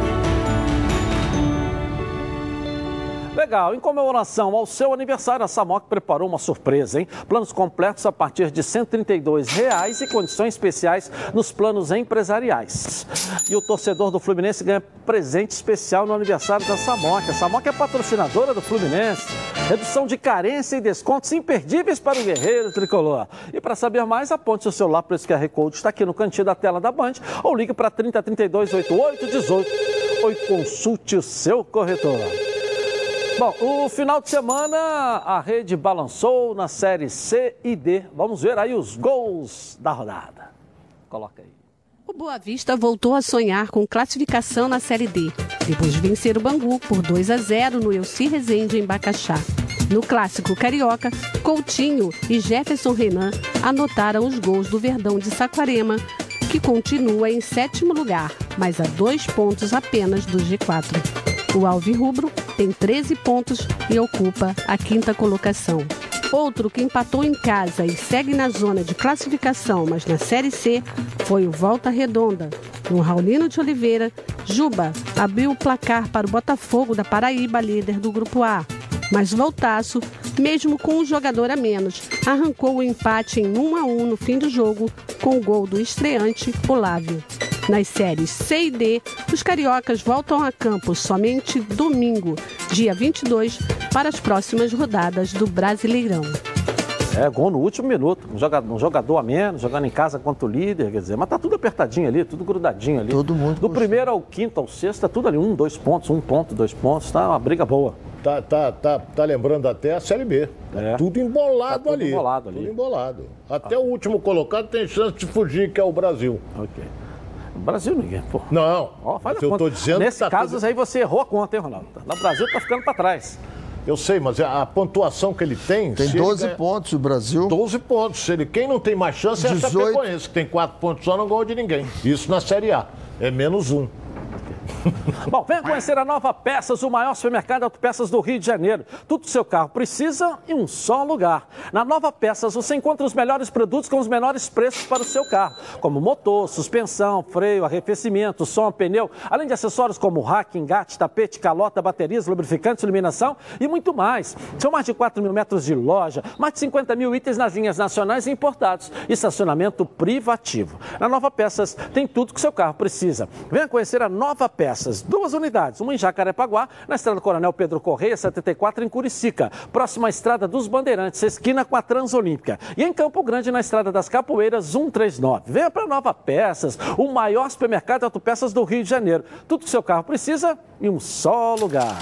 Legal, em comemoração ao seu aniversário, a Samok preparou uma surpresa, hein? Planos completos a partir de 132 reais e condições especiais nos planos empresariais. E o torcedor do Fluminense ganha presente especial no aniversário da Samok. A Samok é patrocinadora do Fluminense. Redução de carência e descontos imperdíveis para o guerreiro tricolor. E para saber mais, aponte seu celular para esse QR Code, está aqui no cantinho da tela da Band, ou ligue para 3032 8818 ou consulte o seu corretor. Bom, o final de semana a rede balançou na série C e D. Vamos ver aí os gols da rodada. Coloca aí. O Boa Vista voltou a sonhar com classificação na Série D, depois de vencer o Bangu por 2 a 0 no Elci Rezende em Bacaxá. No clássico carioca, Coutinho e Jefferson Renan anotaram os gols do Verdão de Saquarema, que continua em sétimo lugar, mas a dois pontos apenas do G4. O Alvirrubro tem 13 pontos e ocupa a quinta colocação. Outro que empatou em casa e segue na zona de classificação, mas na Série C, foi o Volta Redonda. Com Raulino de Oliveira, Juba abriu o placar para o Botafogo da Paraíba, líder do Grupo A. Mas Voltaço, mesmo com um jogador a menos, arrancou o empate em 1 a 1 no fim do jogo com o gol do estreante Olávio. Nas séries C e D, os cariocas voltam a campo somente domingo, dia 22, para as próximas rodadas do Brasileirão. É, gol no último minuto. Um jogador, um jogador a menos, jogando em casa contra o líder, quer dizer, mas tá tudo apertadinho ali, tudo grudadinho ali. Todo mundo. Do primeiro ao quinto ao sexto, tá tudo ali, um, dois pontos, um ponto, dois pontos, tá uma briga boa. Tá, tá, tá, tá lembrando até a Série B. Tá é. tudo embolado tá tudo ali. Embolado ali. Tudo embolado. Até ah. o último colocado tem chance de fugir, que é o Brasil. Ok. Brasil ninguém, pô. Não, oh, faz eu estou dizendo Nesse tá caso tudo... aí você errou a conta, hein, Ronaldo? No Brasil está ficando para trás. Eu sei, mas a pontuação que ele tem. Tem 12 ganha... pontos o Brasil. 12 pontos. Ele, quem não tem mais chance 18... é a Chapecoense, que tem 4 pontos só, não ganha de ninguém. Isso na Série A. É menos um. Bom, venha conhecer a Nova Peças, o maior supermercado de autopeças do Rio de Janeiro. Tudo que seu carro precisa em um só lugar. Na Nova Peças você encontra os melhores produtos com os menores preços para o seu carro, como motor, suspensão, freio, arrefecimento, som, pneu, além de acessórios como rack, engate, tapete, calota, baterias, lubrificantes, iluminação e muito mais. São mais de 4 mil metros de loja, mais de 50 mil itens nas linhas nacionais e importados, estacionamento privativo. Na Nova Peças tem tudo que seu carro precisa. Venha conhecer a Nova Peças, duas unidades, uma em Jacarepaguá, na estrada Coronel Pedro Correia, 74, em Curicica, próxima à estrada dos Bandeirantes, esquina com a Transolímpica. E em Campo Grande, na estrada das Capoeiras, 139. Venha para Nova Peças, o maior supermercado de autopeças do Rio de Janeiro. Tudo que seu carro precisa em um só lugar.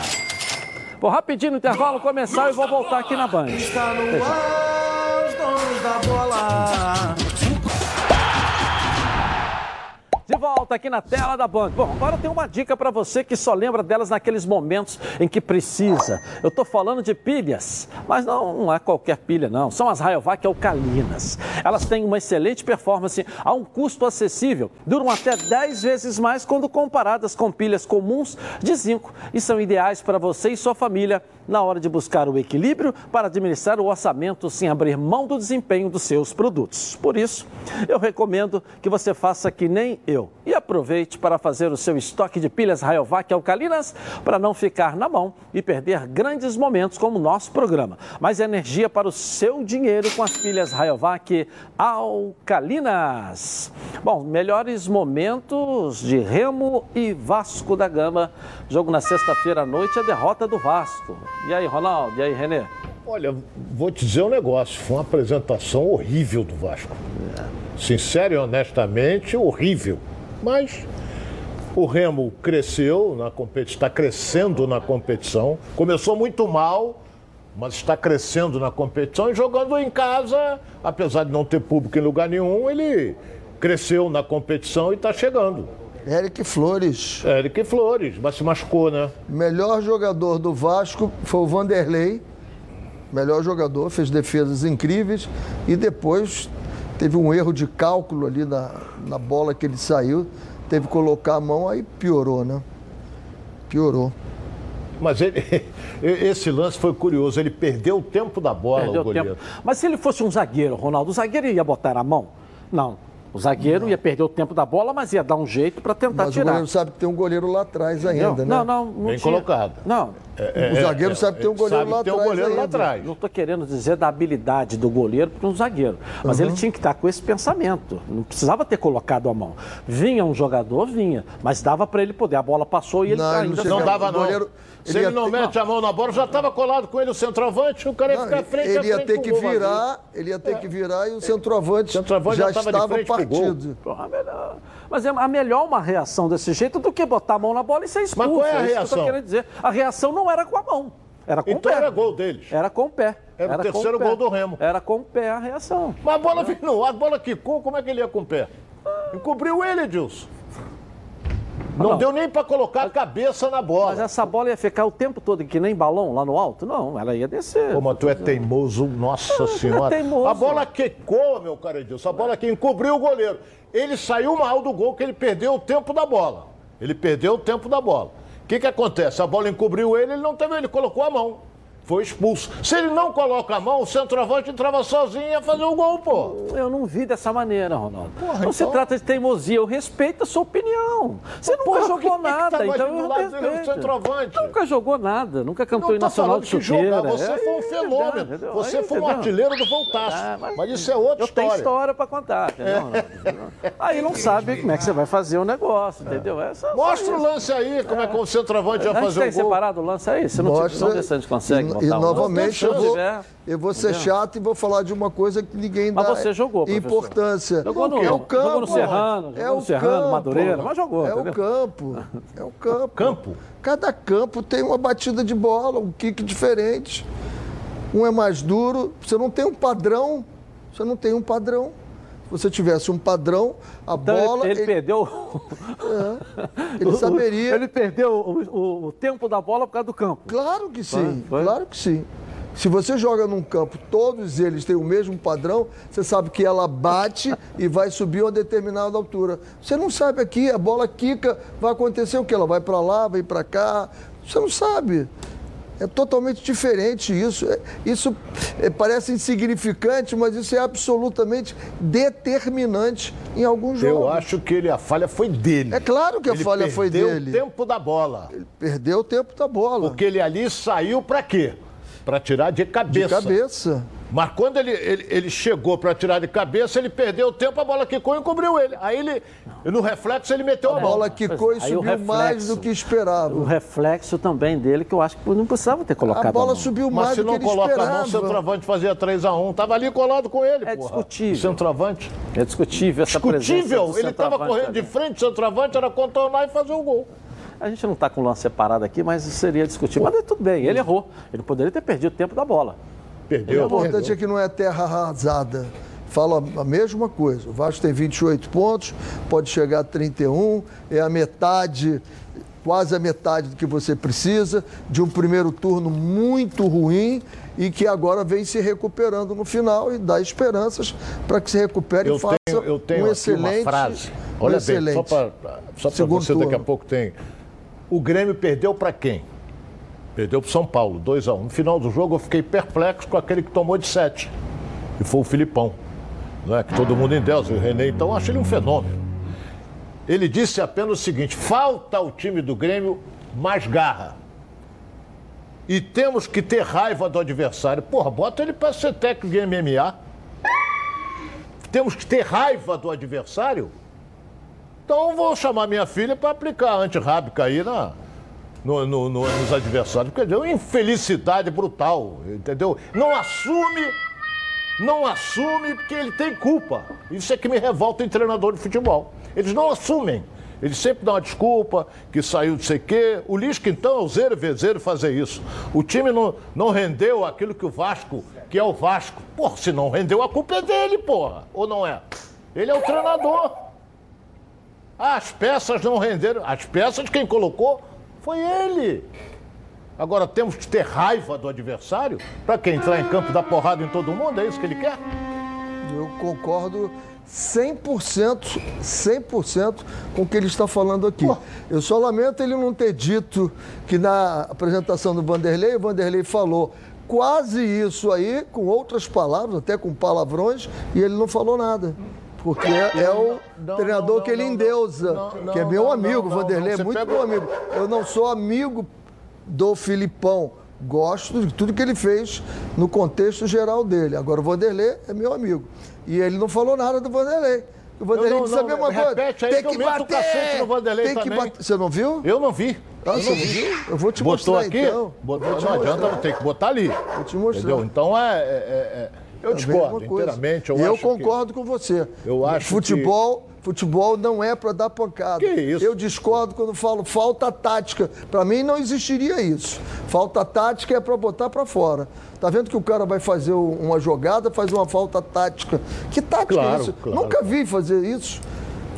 Vou rapidinho no intervalo começar e vou voltar aqui na Band. Está no ar, os donos da bola. De volta aqui na tela da Band. Bom, agora tem uma dica para você que só lembra delas naqueles momentos em que precisa. Eu estou falando de pilhas, mas não, não, é qualquer pilha, não. São as Rayovac alcalinas. Elas têm uma excelente performance a um custo acessível. Duram até 10 vezes mais quando comparadas com pilhas comuns de zinco e são ideais para você e sua família na hora de buscar o equilíbrio para administrar o orçamento sem abrir mão do desempenho dos seus produtos. Por isso, eu recomendo que você faça que nem eu e aproveite para fazer o seu estoque de pilhas Rayovac alcalinas para não ficar na mão e perder grandes momentos como o nosso programa. Mais energia para o seu dinheiro com as pilhas Rayovac alcalinas. Bom, melhores momentos de Remo e Vasco da Gama. Jogo na sexta-feira à noite, a derrota do Vasco. E aí, Ronaldo? E aí, Renê? Olha, vou te dizer um negócio. Foi uma apresentação horrível do Vasco. Sincero e honestamente, horrível. Mas o Remo cresceu na competição, está crescendo na competição. Começou muito mal, mas está crescendo na competição e jogando em casa, apesar de não ter público em lugar nenhum, ele cresceu na competição e está chegando. Eric Flores. Eric Flores, mas se machucou, né? Melhor jogador do Vasco foi o Vanderlei. Melhor jogador, fez defesas incríveis e depois teve um erro de cálculo ali na, na bola que ele saiu. Teve que colocar a mão, aí piorou, né? Piorou. Mas ele, esse lance foi curioso, ele perdeu o tempo da bola, perdeu o goleiro. Tempo. Mas se ele fosse um zagueiro, Ronaldo, o zagueiro ia botar a mão? Não. O zagueiro não. ia perder o tempo da bola, mas ia dar um jeito para tentar mas tirar. Mas o goleiro sabe que tem um goleiro lá atrás ainda, não, né? Não, não, não Bem tinha. colocado. Não. É, é, o zagueiro é, sabe que tem um goleiro, lá, tem um goleiro lá atrás. Não estou querendo dizer da habilidade do goleiro para um zagueiro, mas uhum. ele tinha que estar com esse pensamento. Não precisava ter colocado a mão. Vinha um jogador, vinha, mas dava para ele poder. A bola passou e ele não, ainda não, não dava não. Goleiro, Se ele, ele não ter... mete a mão na bola, já estava colado com ele o centroavante, o cara ia ficar frente ele ia ter que virar, ele ia ter que virar e o centroavante, centroavante já, já estava partido. Porra, melhor. Mas é melhor uma reação desse jeito do que botar a mão na bola e ser expulso. Mas qual é a é reação? Que dizer. A reação não era com a mão. Era com então o pé. era gol deles. Era com o pé. Era, era o terceiro gol do Remo. Era com o pé a reação. Mas a bola veio a bola quicou, como é que ele ia com o pé? Encobriu ele, Edilson. Não, não, deu nem para colocar a cabeça na bola. Mas essa bola ia ficar o tempo todo que nem balão lá no alto? Não, ela ia descer. Como tu é teimoso, nossa senhora. É teimoso. A bola quicou, meu cara Edilson. A bola que encobriu o goleiro. Ele saiu mal do gol que ele perdeu o tempo da bola. Ele perdeu o tempo da bola. Que, que acontece? A bola encobriu ele, ele não teve, ele colocou a mão foi expulso. Se ele não coloca a mão, o centroavante entrava sozinho e ia fazer o gol, pô. Eu não vi dessa maneira, Ronaldo. Porra, não então... se trata de teimosia, eu respeito a sua opinião. Você nunca porra, jogou que nada, que tá então eu respeito. Centroavante? Nunca jogou nada, nunca campeão nacional de chuteira. Você é, foi um fenômeno. É, você Aí, foi um artilheiro do Voltaço. Ah, mas, mas, isso é outra eu história. Eu tenho história para contar, entendeu? É. Aí não sabe como é que você vai fazer o negócio, entendeu? É Mostra o lance aí, como é que o centroavante vai fazer o gol. tem separado o lance aí? Se não, Mostra... não, a gente consegue e novamente eu vou, eu vou ser chato e vou falar de uma coisa que ninguém dá mas você jogou, importância. Jogou no, é o campo. Jogou no Serrano, jogou é o no Serrano, campo, Madureira, mas jogou. É o campo. É o campo. Campo? Cada campo tem uma batida de bola, um kick diferente. Um é mais duro. Você não tem um padrão. Você não tem um padrão você tivesse um padrão, a então bola. Ele, ele, perdeu. É, ele saberia. Ele perdeu o, o, o, tempo da bola por causa do campo. Claro que sim, foi? claro que sim. Se você joga num campo, todos eles têm o mesmo padrão, você sabe que ela bate e vai subir a uma determinada altura. Você não sabe aqui, a bola quica, vai acontecer o que? Ela vai para lá, vai para cá. Você não sabe. É totalmente diferente isso. É, isso é, parece insignificante, mas isso é absolutamente determinante em alguns jogos. Eu acho que ele, a falha foi dele. É claro que a ele falha foi dele. Ele perdeu o tempo da bola. Ele perdeu o tempo da bola. Porque ele ali saiu para quê? Para tirar de cabeça. De cabeça. Mas quando ele, ele, ele chegou para tirar de cabeça, ele perdeu o tempo, a bola quicou e encobriu ele. Aí ele, no reflexo, ele meteu a, a bola. bola quicou e subiu reflexo, mais do que esperava. O reflexo também dele, que eu acho que não precisava ter colocado a bola. A subiu mais do que ele esperava. Mas se não coloca a mão, o centroavante fazia 3x1. Tava ali colado com ele, É porra. discutível. O centroavante. É discutível essa discutível. Ele estava correndo de frente, o centroavante era contornar e fazer o gol. A gente não está com o lance separado aqui, mas seria discutível. Mas tudo bem, ele errou. Ele poderia ter perdido o tempo da bola. Perdeu. O importante é que não é terra arrasada. Fala a mesma coisa. O Vasco tem 28 pontos, pode chegar a 31, é a metade, quase a metade do que você precisa, de um primeiro turno muito ruim e que agora vem se recuperando no final e dá esperanças para que se recupere eu e faça tenho, eu tenho um excelente. Uma frase. Olha um bem, só para você turno. daqui a pouco tem. O Grêmio perdeu para quem? Perdeu para São Paulo, 2 a 1 um. No final do jogo eu fiquei perplexo com aquele que tomou de 7. E foi o Filipão. Não é? Que todo mundo em Deus, o René, então acho ele um fenômeno. Ele disse apenas o seguinte: falta ao time do Grêmio mais garra. E temos que ter raiva do adversário. Porra, bota ele para ser técnico de MMA. Temos que ter raiva do adversário. Então vou chamar minha filha para aplicar antirrábica aí na, no, no, no, nos adversários. Quer dizer, uma infelicidade brutal, entendeu? Não assume, não assume porque ele tem culpa. Isso é que me revolta em treinador de futebol. Eles não assumem. Eles sempre dão uma desculpa, que saiu de sei quê. O Lisca, então, é o zero vezeiro fazer isso. O time não, não rendeu aquilo que o Vasco, que é o Vasco. Porra, se não rendeu, a culpa é dele, porra. Ou não é? Ele é o treinador. Ah, as peças não renderam. As peças, quem colocou foi ele. Agora temos que ter raiva do adversário para quem entrar em campo dar porrada em todo mundo, é isso que ele quer? Eu concordo 100%, 100% com o que ele está falando aqui. Pô. Eu só lamento ele não ter dito que na apresentação do Vanderlei, o Vanderlei falou quase isso aí, com outras palavras, até com palavrões, e ele não falou nada. Porque é, o não, treinador não, que ele endeusa, que é meu amigo, Vanderlei, é muito pega... meu amigo. Eu não sou amigo do Filipão, gosto de tudo que ele fez no contexto geral dele. Agora, o Vanderlei é meu amigo. E ele não falou nada do Vanderlei. O Vanderlei não, disse a mesma coisa. Tem que, que bater. No Vanderlei tem que bater. Você não viu? Eu não vi. Ah, você não viu? Eu vou te Botou mostrar aqui? então. Botou, não mostrar. adianta, tem que botar ali. Vou te mostrar. Entendeu? Então é... é, é, é eu discordo inteiramente. Eu, eu concordo que... com você. Eu acho futebol, que... futebol não é para dar pancada. Que isso? Eu discordo quando falo falta tática. Para mim não existiria isso. Falta tática é para botar para fora. Tá vendo que o cara vai fazer uma jogada, faz uma falta tática. Que tática claro, é isso? Claro. Nunca vi fazer isso.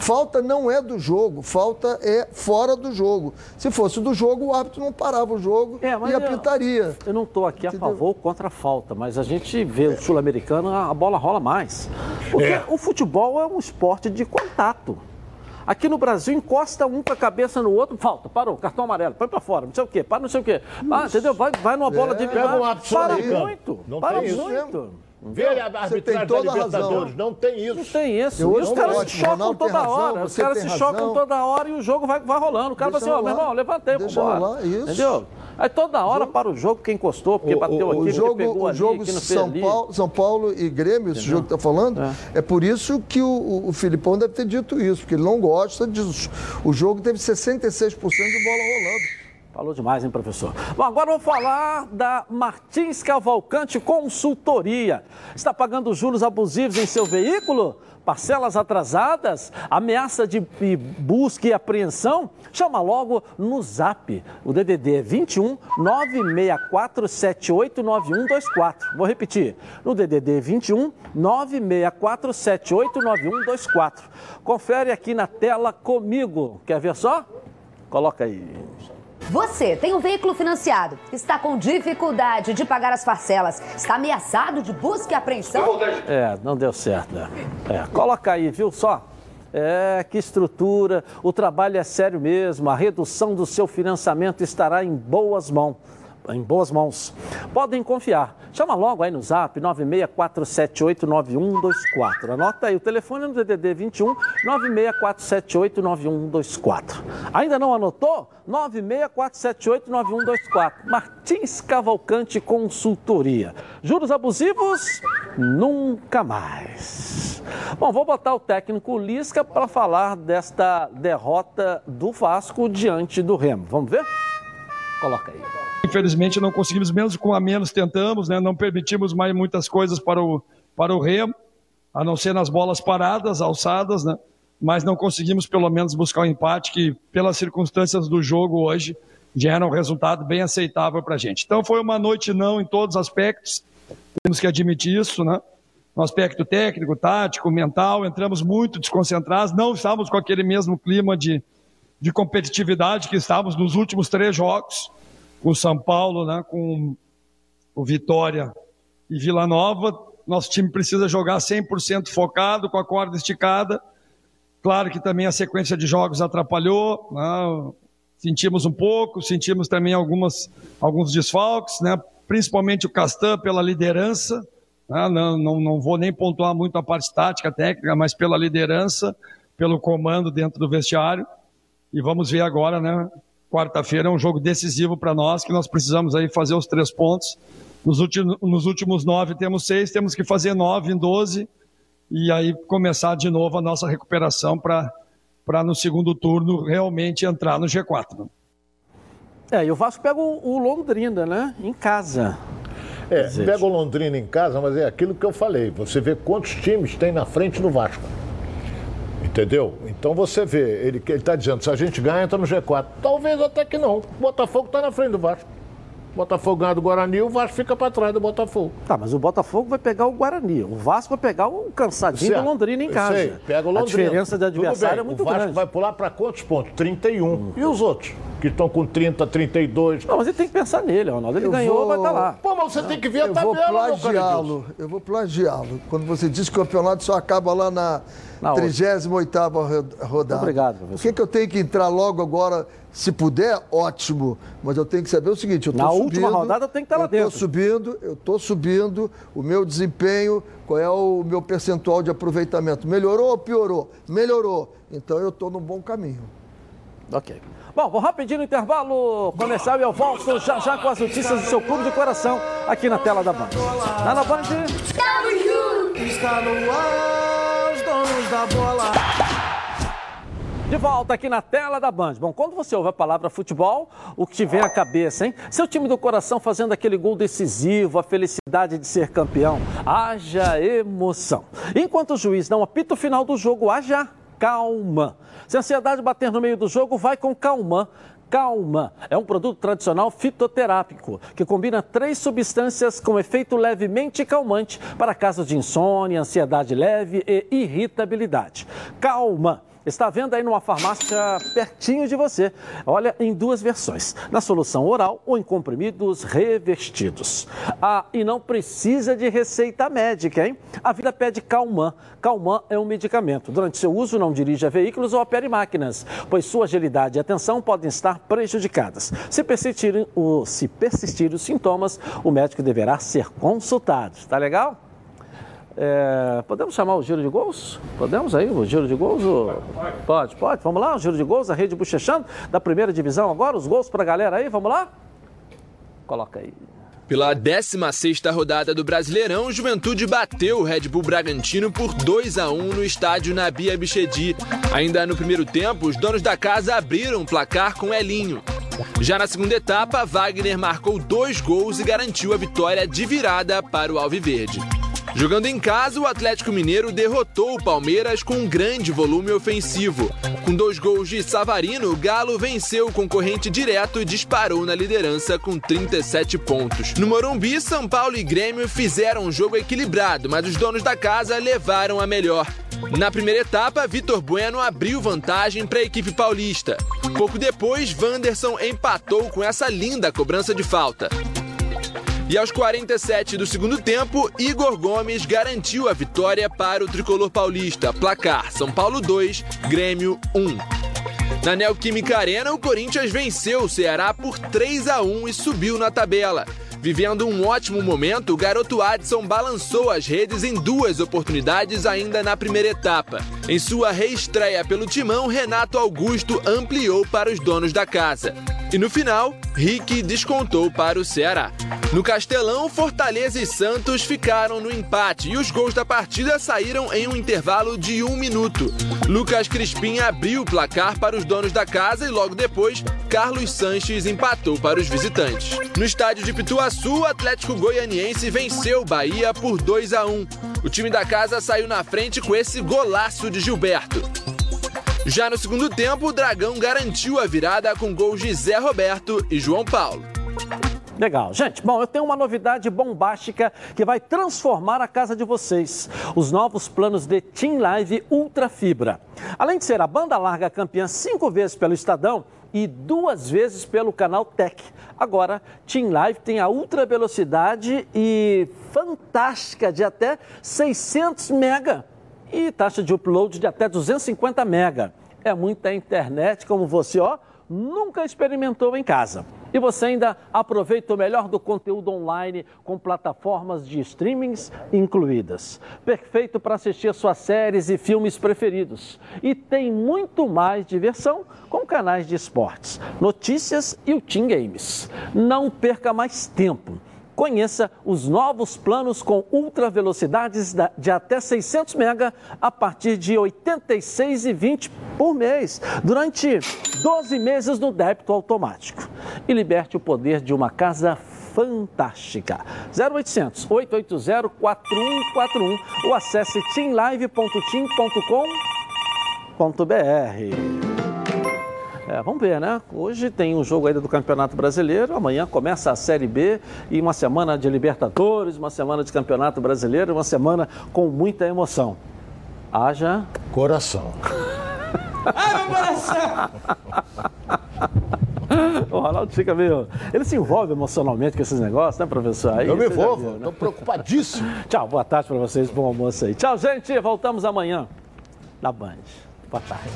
Falta não é do jogo, falta é fora do jogo. Se fosse do jogo, o árbitro não parava o jogo é, e apitaria. Eu, eu não estou aqui Entendeu? a favor ou contra a falta, mas a gente vê o sul-americano, a bola rola mais. Porque é. o futebol é um esporte de contato. Aqui no Brasil, encosta um com a cabeça no outro, falta, parou, cartão amarelo, põe para fora, não sei o quê, para não sei o quê. Ah, entendeu? Vai, vai numa bola é, de... Pega um para muito, não para muito. Isso. Vê a arbitragem da Libertadores, não tem isso. Não tem isso. Eu, os caras se chocam toda razão, hora. Os caras se razão. chocam toda hora e o jogo vai, vai rolando. O cara Deixa fala assim, ó, oh, meu irmão, levantei, vambora. Isso. Entendeu? Aí toda hora para o jogo quem encostou, porque o, bateu o, aqui, o jogo, pegou o ali, jogo São Paulo, São Paulo e Grêmio, esse jogo que está falando, é. é. por isso que o, o Filipão deve ter dito isso, porque ele não gosta disso. O jogo teve 66% de bola rolando. Falou demais, hein, professor? Bom, agora vou falar da Martins Cavalcante Consultoria. Está pagando juros abusivos em seu veículo? Parcelas atrasadas? Ameaça de busca e apreensão? Chama logo no zap. O DDD é 21 964 789124. Vou repetir. No DDD 21 964 789124. Confere aqui na tela comigo. Quer ver só? Coloca aí. Você tem um veículo financiado, está com dificuldade de pagar as parcelas, está ameaçado de busca e apreensão? É, não deu certo. Né? É, coloca aí, viu só? É, que estrutura, o trabalho é sério mesmo, a redução do seu financiamento estará em boas mãos em boas mãos. Podem confiar. Chama logo aí no zap 964789124. Anota aí o telefone no DDD 21 964789124. Ainda não anotou? 964789124. Martins Cavalcante Consultoria. Juros abusivos? Nunca mais. Bom, vou botar o técnico Lisca para falar desta derrota do Vasco diante do Remo. Vamos ver? Coloca aí. Infelizmente não conseguimos, menos com a menos tentamos, né? não permitimos mais muitas coisas para o, para o Remo, a não ser nas bolas paradas, alçadas, né? mas não conseguimos pelo menos buscar um empate que, pelas circunstâncias do jogo hoje, já era um resultado bem aceitável para a gente. Então foi uma noite não em todos os aspectos, temos que admitir isso, né? No aspecto técnico, tático, mental, entramos muito desconcentrados, não estávamos com aquele mesmo clima de, de competitividade que estávamos nos últimos três jogos com São Paulo, né, com o Vitória e Vila Nova. Nosso time precisa jogar 100% focado, com a corda esticada. Claro que também a sequência de jogos atrapalhou, né? sentimos um pouco, sentimos também algumas, alguns desfalques, né? principalmente o Castan pela liderança. Né? Não, não, não vou nem pontuar muito a parte tática, técnica, mas pela liderança, pelo comando dentro do vestiário. E vamos ver agora, né? Quarta-feira é um jogo decisivo para nós, que nós precisamos aí fazer os três pontos. Nos últimos, nos últimos nove temos seis, temos que fazer nove em doze e aí começar de novo a nossa recuperação para no segundo turno realmente entrar no G4. É, e o Vasco pega o, o Londrina, né? Em casa. É, pega o Londrina em casa, mas é aquilo que eu falei. Você vê quantos times tem na frente do Vasco. Entendeu? Então você vê, ele está dizendo, se a gente ganha, entra no G4. Talvez até que não. O Botafogo está na frente do Vasco. O Botafogo ganha do Guarani, o Vasco fica para trás do Botafogo. Tá, mas o Botafogo vai pegar o Guarani. O Vasco vai pegar o cansadinho certo. do Londrina em casa. Sei, pega o Londrina. A diferença de adversário é muito grande. O Vasco grande. vai pular para quantos pontos? 31. Hum. E os outros? Que estão com 30, 32. Não, mas ele tem que pensar nele, Ronaldo. Ele eu ganhou, vou... vai estar tá lá. Pô, mas você tem que ver a eu tabela, vou plagiá-lo. Eu vou plagiá-lo. Quando você diz que o campeonato só acaba lá na na 38 rodada. Obrigado, professor. Por que, que eu tenho que entrar logo agora? Se puder, ótimo. Mas eu tenho que saber o seguinte: eu Na subindo, última rodada tem que estar lá dentro. Eu estou subindo, eu estou subindo, o meu desempenho, qual é o meu percentual de aproveitamento? Melhorou ou piorou? Melhorou. Então eu estou num bom caminho. Ok. Bom, vou rapidinho no intervalo comercial e eu volto já já com as notícias do seu clube de coração aqui na tela da Band. Tá na Band? Estamos juntos! Está no ar, da bola. De volta aqui na tela da Band. Bom, quando você ouve a palavra futebol, o que te vem à cabeça, hein? Seu time do coração fazendo aquele gol decisivo, a felicidade de ser campeão. Haja emoção. Enquanto o juiz não apita o final do jogo, haja calma. Se a ansiedade bater no meio do jogo, vai com calma. Calma é um produto tradicional fitoterápico que combina três substâncias com efeito levemente calmante para casos de insônia, ansiedade leve e irritabilidade. Calma Está vendo aí numa farmácia pertinho de você. Olha, em duas versões: na solução oral ou em comprimidos revestidos. Ah, e não precisa de receita médica, hein? A vida pede Calman. Calman é um medicamento. Durante seu uso, não dirija veículos ou opere máquinas, pois sua agilidade e atenção podem estar prejudicadas. Se persistirem, se persistir os sintomas, o médico deverá ser consultado. Tá legal? É, podemos chamar o giro de gols? Podemos aí, o giro de gols? Pode, pode, pode. Vamos lá, o giro de gols, a rede bochechando da primeira divisão agora, os gols para a galera aí, vamos lá? Coloca aí. Pela 16ª rodada do Brasileirão, o Juventude bateu o Red Bull Bragantino por 2 a 1 no estádio Nabi Abichedi. Ainda no primeiro tempo, os donos da casa abriram o placar com Elinho. Já na segunda etapa, Wagner marcou dois gols e garantiu a vitória de virada para o Alviverde. Jogando em casa, o Atlético Mineiro derrotou o Palmeiras com um grande volume ofensivo. Com dois gols de Savarino, o Galo venceu o concorrente direto e disparou na liderança com 37 pontos. No Morumbi, São Paulo e Grêmio fizeram um jogo equilibrado, mas os donos da casa levaram a melhor. Na primeira etapa, Vitor Bueno abriu vantagem para a equipe paulista. Pouco depois, Wanderson empatou com essa linda cobrança de falta. E aos 47 do segundo tempo, Igor Gomes garantiu a vitória para o tricolor paulista. Placar: São Paulo 2, Grêmio 1. Na Neoquímica Arena, o Corinthians venceu o Ceará por 3 a 1 e subiu na tabela. Vivendo um ótimo momento, o garoto Adson balançou as redes em duas oportunidades ainda na primeira etapa. Em sua reestreia pelo timão, Renato Augusto ampliou para os donos da casa. E no final, Rick descontou para o Ceará. No Castelão, Fortaleza e Santos ficaram no empate e os gols da partida saíram em um intervalo de um minuto. Lucas Crispim abriu o placar para os donos da casa e logo depois, Carlos Sanches empatou para os visitantes. No estádio de Pituaçu, o Atlético Goianiense venceu o Bahia por 2 a 1. O time da casa saiu na frente com esse golaço de Gilberto. Já no segundo tempo, o Dragão garantiu a virada com gols de Zé Roberto e João Paulo. Legal. Gente, bom, eu tenho uma novidade bombástica que vai transformar a casa de vocês. Os novos planos de Team Live Ultra Fibra. Além de ser a banda larga campeã cinco vezes pelo Estadão, e duas vezes pelo canal Tech. Agora, Team Live tem a ultra velocidade e fantástica de até 600 mega e taxa de upload de até 250 mega. É muita internet como você, ó, nunca experimentou em casa. E você ainda aproveita o melhor do conteúdo online com plataformas de streamings incluídas. Perfeito para assistir suas séries e filmes preferidos. E tem muito mais diversão com canais de esportes, notícias e o Team Games. Não perca mais tempo. Conheça os novos planos com ultra velocidades de até 600 MB a partir de R$ 86,20 por mês, durante 12 meses no débito automático. E liberte o poder de uma casa fantástica. 0800 880 4141 ou acesse teamlive.team.com.br. É, vamos ver, né? Hoje tem um jogo ainda do Campeonato Brasileiro, amanhã começa a Série B e uma semana de Libertadores, uma semana de Campeonato Brasileiro, uma semana com muita emoção. Haja. Coração. Ai, meu coração! O Ronaldo fica meio. Ele se envolve emocionalmente com esses negócios, né, professor? Aí eu me envolvo, estou né? preocupadíssimo. Tchau, boa tarde para vocês, bom almoço aí. Tchau, gente. Voltamos amanhã na Band. Boa tarde.